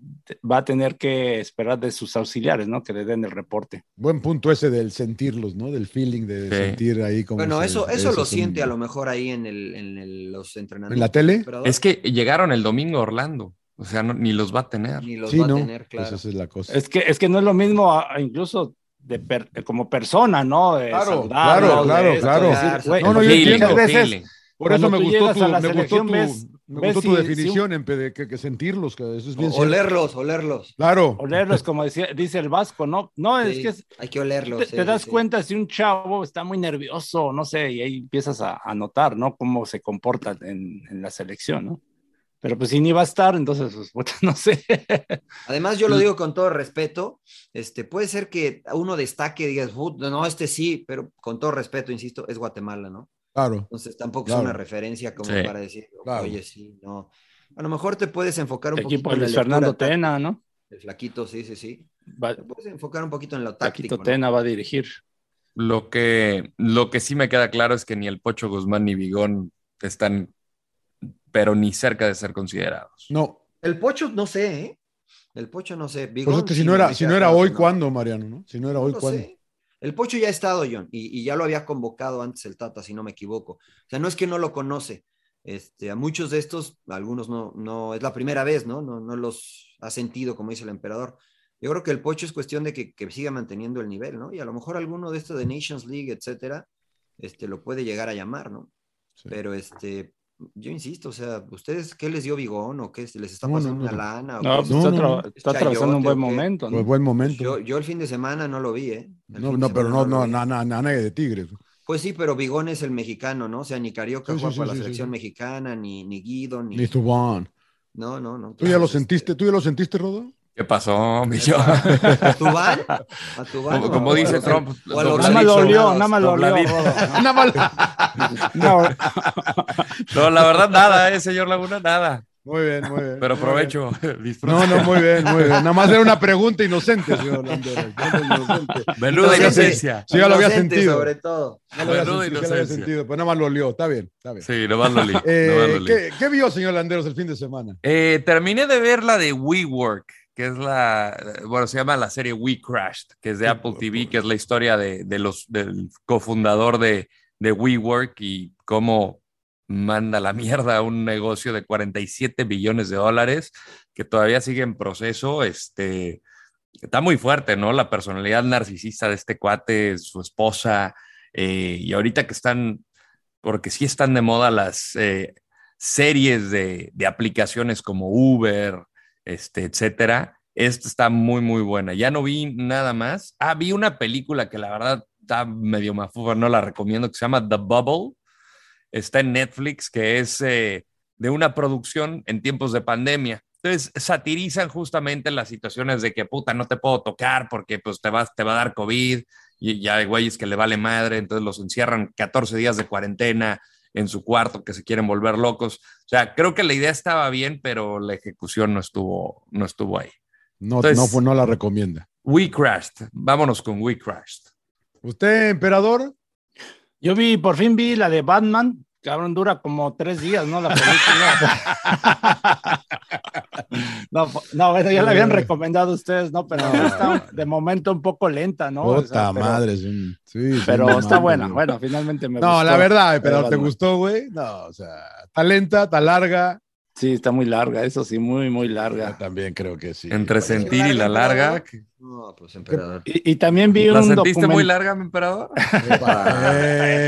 va a tener que esperar de sus auxiliares, ¿no? Que le den el reporte. Buen punto ese del sentirlos, ¿no? Del feeling de Sí. sentir ahí como. Bueno, se- eso, eso lo un- siente a lo mejor ahí en, el, en el- los entrenamientos. ¿En la tele? Es que llegaron el domingo a Orlando, o sea, no- ni los va a tener. Ni los Sí, va ¿no? a tener, claro. Pues esa es la cosa. Es que, es que no es lo mismo, a- a incluso de per- como persona, ¿no? De Claro, saludarlos, claro, de claro, claro. decir, No, no, yo entiendo. muchas veces feeling. Por eso me gustó tu, me gustó tu, ves- me ves gustó tu si- si definición, Empe, de que, que sentirlos, que eso es bien O- cierto. olerlos, olerlos. Claro. olerlos, como decía, dice el Vasco, ¿no? No, es que es- hay que olerlos. te, sí, te sí, das sí. cuenta si un chavo está muy nervioso, no sé, y ahí empiezas a, a notar, ¿no? Cómo se comporta en, en la selección, ¿no? Pero pues si ni va a estar, entonces, pues, puta, *laughs* no sé. Además, yo lo digo con todo respeto, este, puede ser que uno destaque y digas, "Put, no, este sí, pero con todo respeto, insisto, es Guatemala, ¿no? Claro. Entonces tampoco Claro. es una referencia como Sí. para decir, Claro. oye, sí, no. A lo mejor te puedes enfocar un El equipo de en Luis la Fernando lectura Tena, ¿no? El flaquito, sí, sí, sí. Va- Te puedes enfocar un poquito en lo táctico. Paquito ¿no? Tena va a dirigir. Lo que, lo que sí me queda claro es que ni el Pocho Guzmán ni Vigón están, pero ni cerca de ser considerados. No. El pocho, no sé, ¿eh? El pocho, no sé. Por Bigón, eso que si no era, si no era hoy, no. ¿cuándo, Mariano? ¿no? Si no era No hoy, ¿cuándo? sé. El Pocho ya ha estado, John, y, y ya lo había convocado antes el Tata, si no me equivoco. O sea, no es que no lo conoce. Este, a muchos de estos, algunos no, no, es la primera vez, ¿no? No, no los ha sentido, como dice el emperador. Yo creo que el Pocho es cuestión de que, que siga manteniendo el nivel, ¿no? Y a lo mejor alguno de estos de Nations League, etcétera, este, lo puede llegar a llamar, ¿no? Pero este, yo insisto, o sea, ¿ustedes qué les dio Bigón o qué les está No, no, pasando no, una no. lana? o No, pues está, tra- ¿Es está atravesando un chayote buen momento. ¿no? Pues buen momento. Yo, yo el fin de semana no lo vi, ¿eh? El No, no, pero no, no, vi. na- na- de Tigres. Pues sí, pero Bigón es el mexicano, ¿no? O sea, ni Carioca Sí, sí, juega sí, para sí, la selección sí. mexicana, ni, ni Guido, ni... Ni Tubán. No, no, no. ¿Tú ya lo Entonces, sentiste? ¿Tú ya lo sentiste, Rodo? ¿Qué pasó, mi yo? ¿A Tubán? ¿A Tubán? Como, o- como a dice Trump, a Nada más lo olió, nada más lo olió. Nada más. No, No, la verdad, nada, eh, señor Laguna, nada. Muy bien, muy bien. Pero muy provecho, bien. disfruta. No, no, muy bien, muy bien. Nada más era una pregunta inocente, señor. Menuda inocencia. Sí, ya lo había Inocente, sentido. sobre todo. Menuda inocencia. sentido, pero nada más lo olió. Está bien, está bien. Sí, nomás lo li. Eh, nomás lo li. ¿qué, qué vio, señor Landeros, el fin de semana? Eh, terminé de ver la de WeWork, que es la, bueno, se llama la serie We Crashed, que es de Apple TV, que es la historia de, de los, del cofundador de, de WeWork y cómo manda la *laughs* mierda a un negocio de 47 billones de dólares que todavía sigue en proceso. Este, está muy fuerte, ¿no? La personalidad narcisista de este cuate, su esposa, eh, y ahorita que están, porque sí están de moda las eh, series de, de aplicaciones como Uber, este, etcétera. Esta está muy, muy buena. Ya no vi nada más. Ah, vi una película que la verdad está medio mafufa, no la recomiendo, que se llama The Bubble. Está en Netflix, que es eh, de una producción en tiempos de pandemia. Entonces, satirizan justamente las situaciones de que, puta, no te puedo tocar porque pues te, vas, te va a dar COVID y ya hay güeyes que le vale madre, entonces los encierran 14 días de cuarentena en su cuarto que se quieren volver locos. O sea, creo que la idea estaba bien, pero la ejecución no estuvo, no estuvo ahí. No, Entonces- no, pues no la recomienda. We Crashed. Vámonos con We Crashed. ¿Usted, emperador? Yo vi, por fin vi la de Batman. Cabrón, dura como tres días, ¿no? La película. *laughs* no, no, bueno, ya la habían recomendado ustedes, ¿no? Pero está de momento un poco lenta, ¿no? O Puta sea, pero- madre. sí, sí, Pero no está mames, buena. güey. Bueno, finalmente me No, gustó. la verdad, emperador, ¿te gustó, güey? No, o sea, está lenta, está larga. Sí, está muy larga, eso sí, muy, muy Yo larga. también creo que sí. Entre sentir y la larga. que- No, pues emperador. Y, y también vi ¿La un sentiste muy documental. larga, mi emperador?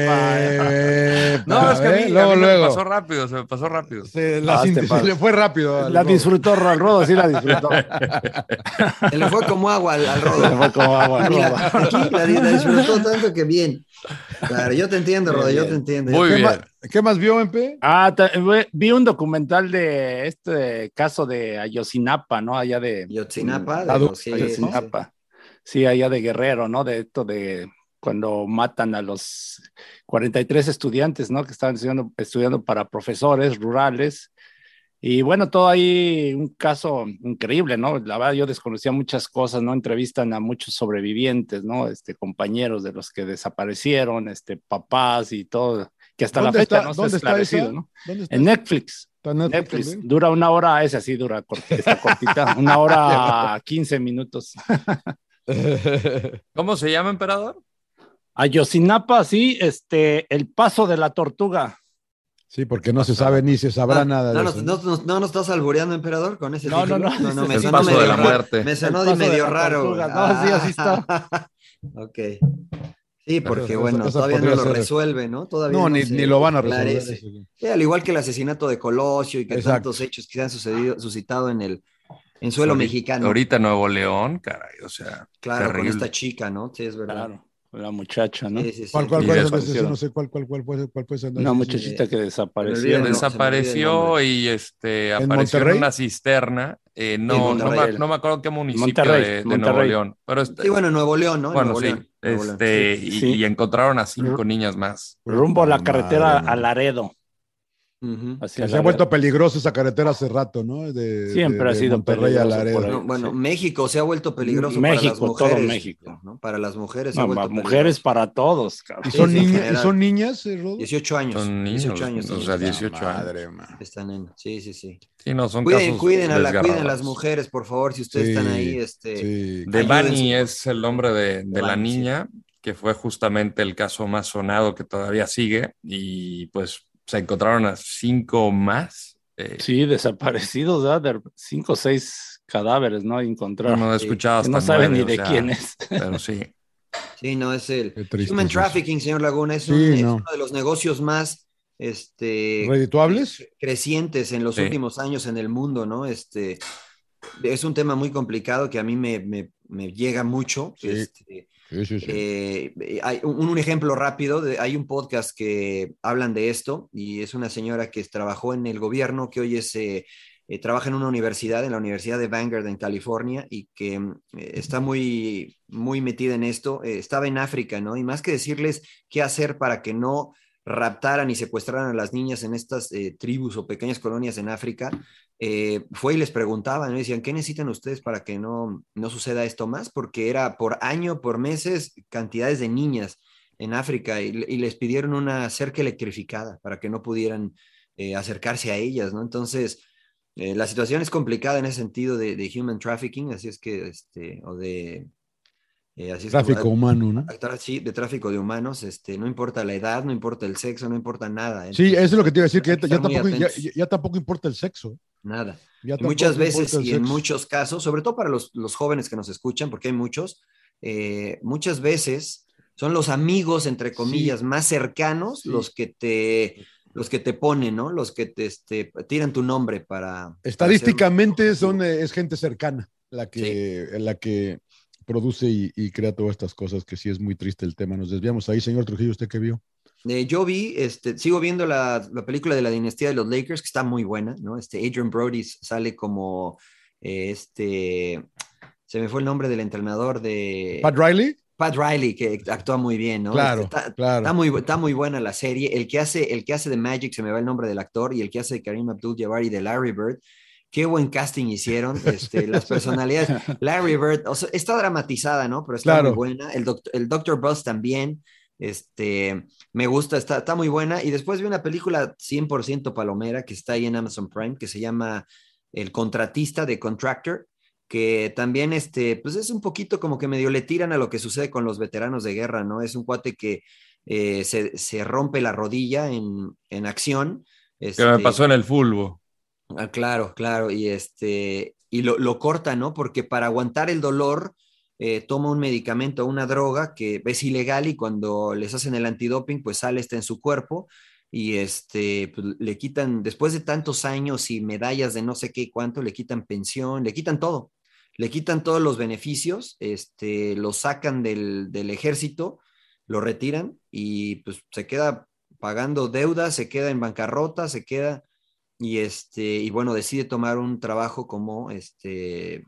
Eh, *laughs* No, es que a mí, eh, a luego, mí me luego. pasó rápido, se me pasó rápido. Se, la Ah, se le fue rápido. al La Rodo. disfrutó, al Rodo sí la disfrutó. *laughs* Se le fue como agua al, al Se rodo. fue como agua al Rodo. aquí la, la disfrutó tanto que bien. Claro, yo te entiendo, Rodo, yo te entiendo. Muy ¿Qué, bien. más, ¿Qué más vio, MP? Ah, ve- vi un documental de este caso de Ayotzinapa, ¿no? Allá de Yotzinapa, de Ah, sí, allá de Guerrero, ¿no? De esto de cuando matan a los 43 estudiantes, ¿no? Que estaban estudiando, estudiando para profesores rurales. Y bueno, todo ahí un caso increíble, ¿no? La verdad, yo desconocía muchas cosas, ¿no? Entrevistan a muchos sobrevivientes, ¿no? Este, compañeros de los que desaparecieron, este, papás y todo, que hasta la ¿Dónde fecha está- no se ha esclarecido, esa? ¿no? En Netflix. ¿Está en Netflix Netflix. también? Dura una hora, esa sí dura cortita, *laughs* una hora 15 minutos. ¿Cómo se llama, emperador? Ayotzinapa, sí, este, el paso de la tortuga. Sí, porque no se sabe ni se sabrá Ah, nada no, de nos, eso. no, nos- no nos estás albureando, emperador, con ese No, no, título? no, me el sonó paso medio de la raro. muerte. Me sonó de medio raro. tortuga. No, sí, así está. *laughs* ok. Sí, porque bueno, todavía no lo ser. resuelve, ¿no? Todavía No, ni, se ni lo van a resolver. eso. Sí, al igual que el asesinato de Colosio y que Exacto. tantos hechos que se han sucedido, suscitado en el en suelo Ahorita- mexicano. Ahorita Nuevo León, caray, o sea, claro, terrible. con esta chica, ¿no? Sí, es verdad. Claro, la muchacha, ¿no? Sí, sí, sí. ¿Cuál, cuál, cuál? hicieron. no sé cuál, cuál, cuál, puede- cuál puede ser. Una Sí, muchachita que desapareció. ¿no? Desapareció y este, ¿En apareció en una cisterna. eh, no, no, me, no me acuerdo qué municipio Monterrey, de, de Nuevo. León. Pero este- Sí, bueno, en Nuevo León, ¿no? En bueno, Nuevo sí. León, Nuevo León. Este, Sí. y, Sí. y encontraron a cinco niñas más. Rumbo a la carretera a. Laredo. Que se ha vuelto peligrosa esa carretera hace rato, ¿no? De, Siempre de- ha de sido Monterrey a peligroso. No, bueno, Sí. México se ha vuelto peligroso México, para las todo mujeres. México. ¿no? Para las mujeres se ha No, vuelto peligroso. mujeres para todos, cabrón. ¿Y son, sí, niñas, ¿Y general. son niñas, eh, Rodo? 18 años. Son niños, 18 años. o sea, los- 18 años. Madre, man. Están en, sí, sí, sí. Sí, no, son Cuiden, casos cuiden, a la, cuiden a las mujeres, por favor, si ustedes Sí, están ahí. Este, Sí. De Ayuden Bani su- es el nombre de, de la Devani, niña, que fue justamente el caso más sonado que todavía sigue. Y pues se encontraron a cinco más. eh, Sí, desaparecidos, ¿verdad? De cinco o seis cadáveres, ¿no? Encontrar. No he escuchado Que no hasta saben ni de o sea, quién es. Pero sí. *laughs* Sí, no, es el human trafficking, señor Laguna, es, Sí, un- es no. uno de los negocios más este, ¿Redituables? crecientes en los Sí. últimos años en el mundo, ¿no? Este, es un tema muy complicado que a mí me, me- me llega mucho. Sí. Este, Sí, sí, sí. eh, hay un, ejemplo rápido, hay un podcast que hablan de esto y es una señora que trabajó en el gobierno, que hoy es, eh, eh, trabaja en una universidad, en la Universidad de Vanguard en California y que mm, eh, está muy, muy metida en esto. Eh, estaba en África, ¿no? Y más que decirles qué hacer para que no raptaran y secuestraran a las niñas en estas eh, tribus o pequeñas colonias en África, eh, fue y les preguntaban, ¿no? decían, ¿qué necesitan ustedes para que no, no suceda esto más? Porque era por año, por meses, cantidades de niñas en África y, les pidieron una cerca electrificada para que no pudieran eh, acercarse a ellas, ¿no? Entonces, eh, la situación es complicada en ese sentido de, de human trafficking, así es que, este, o de... eh, así es que- Tráfico humano, ¿no? Sí, de tráfico de humanos, este, no importa la edad, no importa el sexo, no importa nada. Sí, eso es lo que te iba a decir, que ya, tampoco, ya, atentos. ya tampoco importa el sexo. Nada. Y muchas veces y en muchos casos, sobre todo para los, los jóvenes que nos escuchan, porque hay muchos, eh, muchas veces son los amigos, entre comillas, más cercanos Sí. los que te los que te ponen, ¿no? Los que te este, tiran tu nombre para... para Estadísticamente hacer- son, eh, es gente cercana la que, la que produce y, y crea todas estas cosas, que sí es muy triste el tema. Nos desviamos ahí, señor Trujillo, ¿usted qué vio? Eh, yo vi, este, sigo viendo la, la película de la dinastía de los Lakers, que está muy buena, ¿no? Este Adrian Brody sale como eh, este, se me fue el nombre del entrenador de Pat Riley, Pat Riley, que actúa muy bien, ¿no? Claro, Este, está, claro. está muy, está muy buena la serie. El que hace, el que hace de Magic, se me va el nombre del actor, y el que hace de Karim Abdul-Jabbar y de Larry Bird. Qué buen casting hicieron, este, las *laughs* personalidades. Larry Bird, o sea, está dramatizada, ¿no? Pero está Claro. muy buena. El, doc- el Dr. Buzz también, este, me gusta, está, está muy buena. Y después vi una película 100% palomera que está ahí en Amazon Prime, que se llama El Contratista de Contractor, que también, este, pues es un poquito como que medio le tiran a lo que sucede con los veteranos de guerra, ¿no? Es un cuate que eh, se, se rompe la rodilla en, en acción. Que me este, pasó en el fulbo. Ah, claro, claro, y este, y lo, lo corta, ¿no? Porque para aguantar el dolor eh, toma un medicamento, una droga que es ilegal y cuando les hacen el antidoping, pues sale este en su cuerpo y este, pues, le quitan, después de tantos años y medallas de no sé qué cuánto, le quitan pensión, le quitan todo, le quitan todos los beneficios, este, lo sacan del, del ejército, lo retiran y pues se queda pagando deudas, se queda en bancarrota, se queda y este y bueno decide tomar un trabajo como este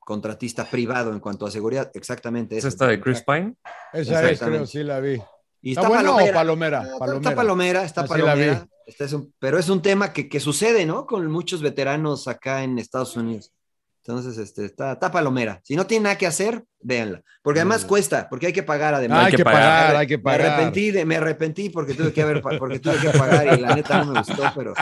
contratista privado en cuanto a seguridad exactamente ¿Es esta de Chris Pine? esa es, creo, sí la vi. y ¿Está está buena o palomera. palomera? Ah, está- Palomera. está palomera está Así la vi. palomera Este es un- pero es un tema que, que sucede no con muchos veteranos acá en Estados Unidos entonces este está, está palomera si no tiene nada que hacer véanla porque además cuesta porque hay que pagar además hay que pagar, hay que me pagar. arrepentí, de- me arrepentí porque tuve que haber, porque tuve que pagar y la neta no me gustó, pero,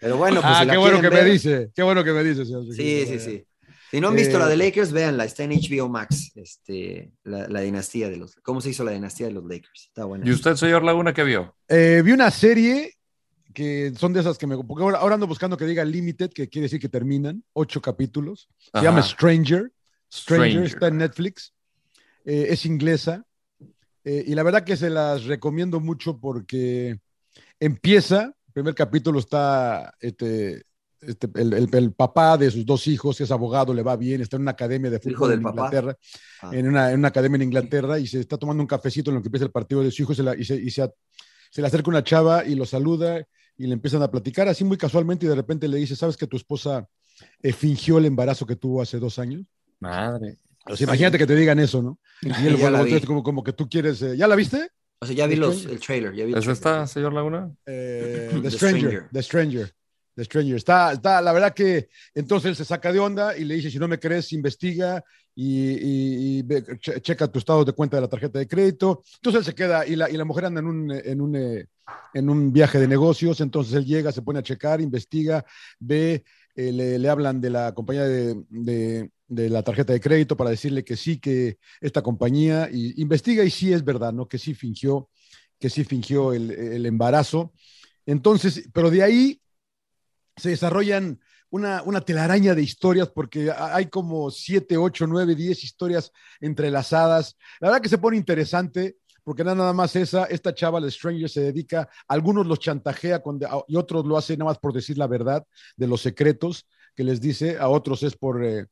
pero bueno, pues ah, si la qué bueno que me dice, qué bueno que me dice, señor Sí, sí, sí. Si no han visto Eh, la de Lakers, véanla, está en HBO Max, este, la, la dinastía de los, cómo se hizo la dinastía de los Lakers, está buena. ¿Y usted, señor Laguna, qué vio? Eh, vi una serie que son de esas que me. Porque ahora, ahora ando buscando que diga Limited, que quiere decir que terminan, ocho capítulos. Se Ajá. llama Stranger. Stranger, Stranger. está en Netflix. Eh, es inglesa. Eh, y la verdad que se las recomiendo mucho porque empieza. El primer capítulo está este, este, el, el- el papá de sus dos hijos, que es abogado, le va bien, está en una academia de fútbol en? Inglaterra, Ah. en, una, en una academia en Inglaterra, y se está tomando un cafecito en lo que empieza el partido de su hijo, y se, la- y se- y se a- se le acerca una chava y lo saluda y le empiezan a platicar así muy casualmente y de repente le dice, ¿sabes que tu esposa eh, fingió el embarazo que tuvo hace dos años? Madre. Sea, imagínate que te digan eso, ¿no? Y *laughs* él Ya la voltea vi. como, como que tú quieres, eh, ¿ya la viste? O sea, ya vi los, el trailer, ya vi el ¿Es trailer. esta, señor Laguna? Eh, *laughs* The, The Stranger, Stranger. The Stranger. The Stranger. Está, está, la verdad que entonces él se saca de onda y le dice, si no me crees, investiga y, y- checa tu estado de cuenta de la tarjeta de crédito. Entonces él se queda y la, y la mujer anda en un, en, un, eh, en un viaje de negocios, entonces él llega, se pone a checar, investiga, ve, eh, le, le hablan de la compañía de, de- la tarjeta de crédito para decirle que sí, que esta compañía, investiga y sí es verdad, ¿no? Que sí fingió, que sí fingió el, el embarazo. Entonces, pero de ahí se desarrollan una, una telaraña de historias porque hay como siete, ocho, nueve, diez historias entrelazadas. La verdad que se pone interesante porque nada más esa, esta chava, la Stranger, se dedica, algunos los chantajea con, y otros lo hacen nada más por decir la verdad de los secretos que les dice, a otros es por, eh,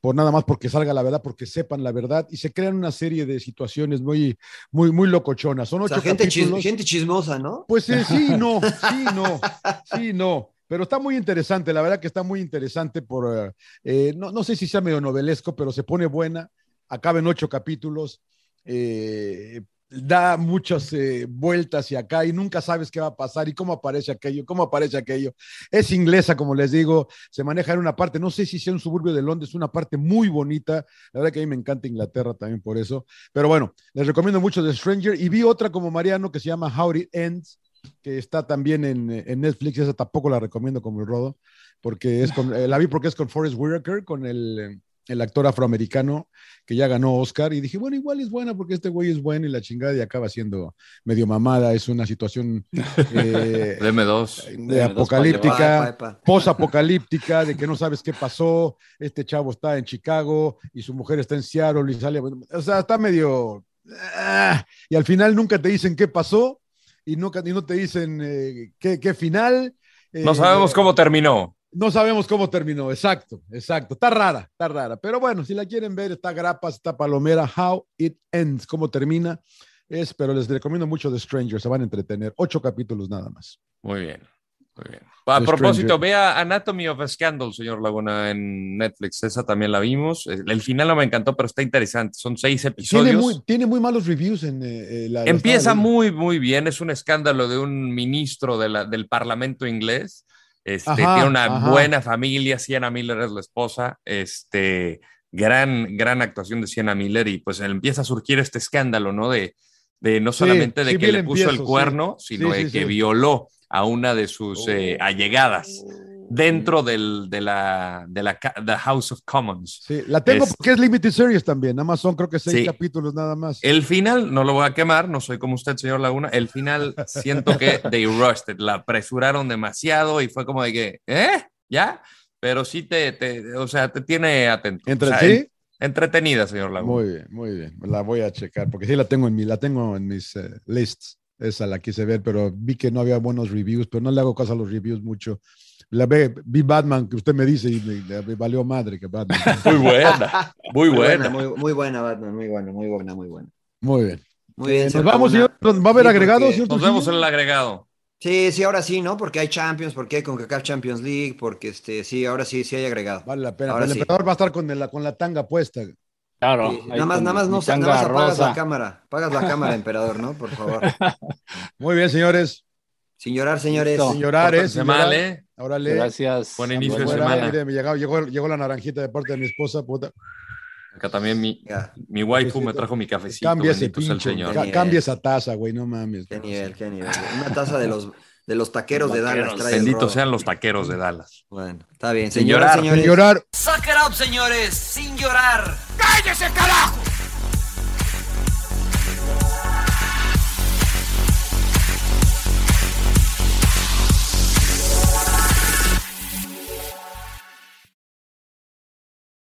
por nada más porque salga la verdad, porque sepan la verdad, y se crean una serie de situaciones muy, muy, muy locochonas. Son ocho gente, gente, chismosa, ¿no? Pues eh, sí, no, *laughs* sí, no, sí, no. Pero está muy interesante, la verdad que está muy interesante por, eh, no, no, sé si sea medio novelesco, pero se pone buena, acaba en ocho capítulos, eh, da muchas eh, vueltas y acá y nunca sabes qué va a pasar y cómo aparece aquello, cómo aparece aquello. Es inglesa, como les digo, se maneja en una parte, no sé si sea un suburbio de Londres, una parte muy bonita. La verdad que a mí me encanta Inglaterra también por eso. Pero bueno, les recomiendo mucho The Stranger y vi otra como Mariano que se llama How It Ends, que está también en, en Netflix. Esa tampoco la recomiendo como el rodo, porque es con, eh, la vi porque es con Forrest Whitaker, con el el actor afroamericano que ya ganó Oscar y dije, bueno, igual es buena porque este güey es bueno y la chingada y acaba siendo medio mamada, es una situación eh, *laughs* dos de apocalíptica, posapocalíptica, de que no sabes qué pasó, este chavo está en Chicago y su mujer está en Seattle y sale, o sea, está medio... Ah, y al final nunca te dicen qué pasó y, nunca, y no te dicen eh, qué, final. no sabemos eh, cómo terminó. No sabemos cómo terminó, exacto, exacto. Está rara, está rara. Pero bueno, si la quieren ver, está Grapas, está Palomera, How It Ends, cómo termina. Es, pero les recomiendo mucho The Stranger, se van a entretener. Ocho capítulos nada más. Muy bien, muy bien. A propósito, vea Anatomy of a Scandal, señor Laguna, en Netflix. Esa también la vimos. El final no me encantó, pero está interesante. Son seis episodios. Tiene muy, malos reviews en eh, eh, la. Empieza muy, muy bien. Es un escándalo de un ministro de la, del Parlamento inglés este, tiene una buena familia, Sienna Miller es la esposa, este, gran, gran actuación de Sienna Miller y pues empieza a surgir este escándalo, ¿no? De, de no solamente de que le puso el cuerno, sino de que violó a una de sus eh, oh. allegadas dentro del, de, la, de la House of Commons. Sí, la tengo porque es Limited Series también, nada más son creo que seis capítulos nada más. El final, no lo voy a quemar, no soy como usted, señor Laguna, el final *laughs* siento que they rushed, la apresuraron demasiado y fue como de que, ¿eh? ¿Ya? Pero sí te, te o sea, te tiene atento. ¿Entre Entretenida, señor Laguna. Muy bien, muy bien, la voy a checar porque sí la tengo en mi, la tengo en mis eh, lists. Esa la quise ver, pero vi que no había buenos reviews, pero no le hago caso a los reviews mucho. La ve, vi Batman, que usted me dice, y me, valió madre que Batman. *laughs* Muy buena, muy buena. Muy, buena, Batman, muy buena, muy buena, muy buena. Muy bien. Muy bien. Nos vamos, señor. ¿Va a haber agregado, Nos vemos en el agregado. Sí, sí, ahora sí, ¿no? Porque hay Champions, porque hay CONCACAF Champions League, porque este, sí, ahora sí, sí hay agregado. Vale la pena. el emperador va a estar con, la, con la tanga puesta. Claro. nada más, nada más, no, nada más apagas la cámara. Apagas la cámara, emperador, ¿no? Por favor. *laughs* Muy bien, señores. Sin llorar, señores. Sin llorar, ¿eh? Sin mal, ¿eh? Órale. Gracias. Buen inicio de semana. Mire, me llegó, llegó, llegó, la naranjita de parte de mi esposa, puta. Acá también mi, mi waifu me trajo mi cafecito. Cambia ese pinche, ca cambia esa taza, güey, no mames. Qué nivel, qué nivel. Una taza de los, de los taqueros de Dallas. Trae Benditos sean los taqueros de Dallas. Bueno, está bien. Sin, llorar, señores. Sin llorar. Suck it up, señores. Sin llorar. ¡Cállese, carajo!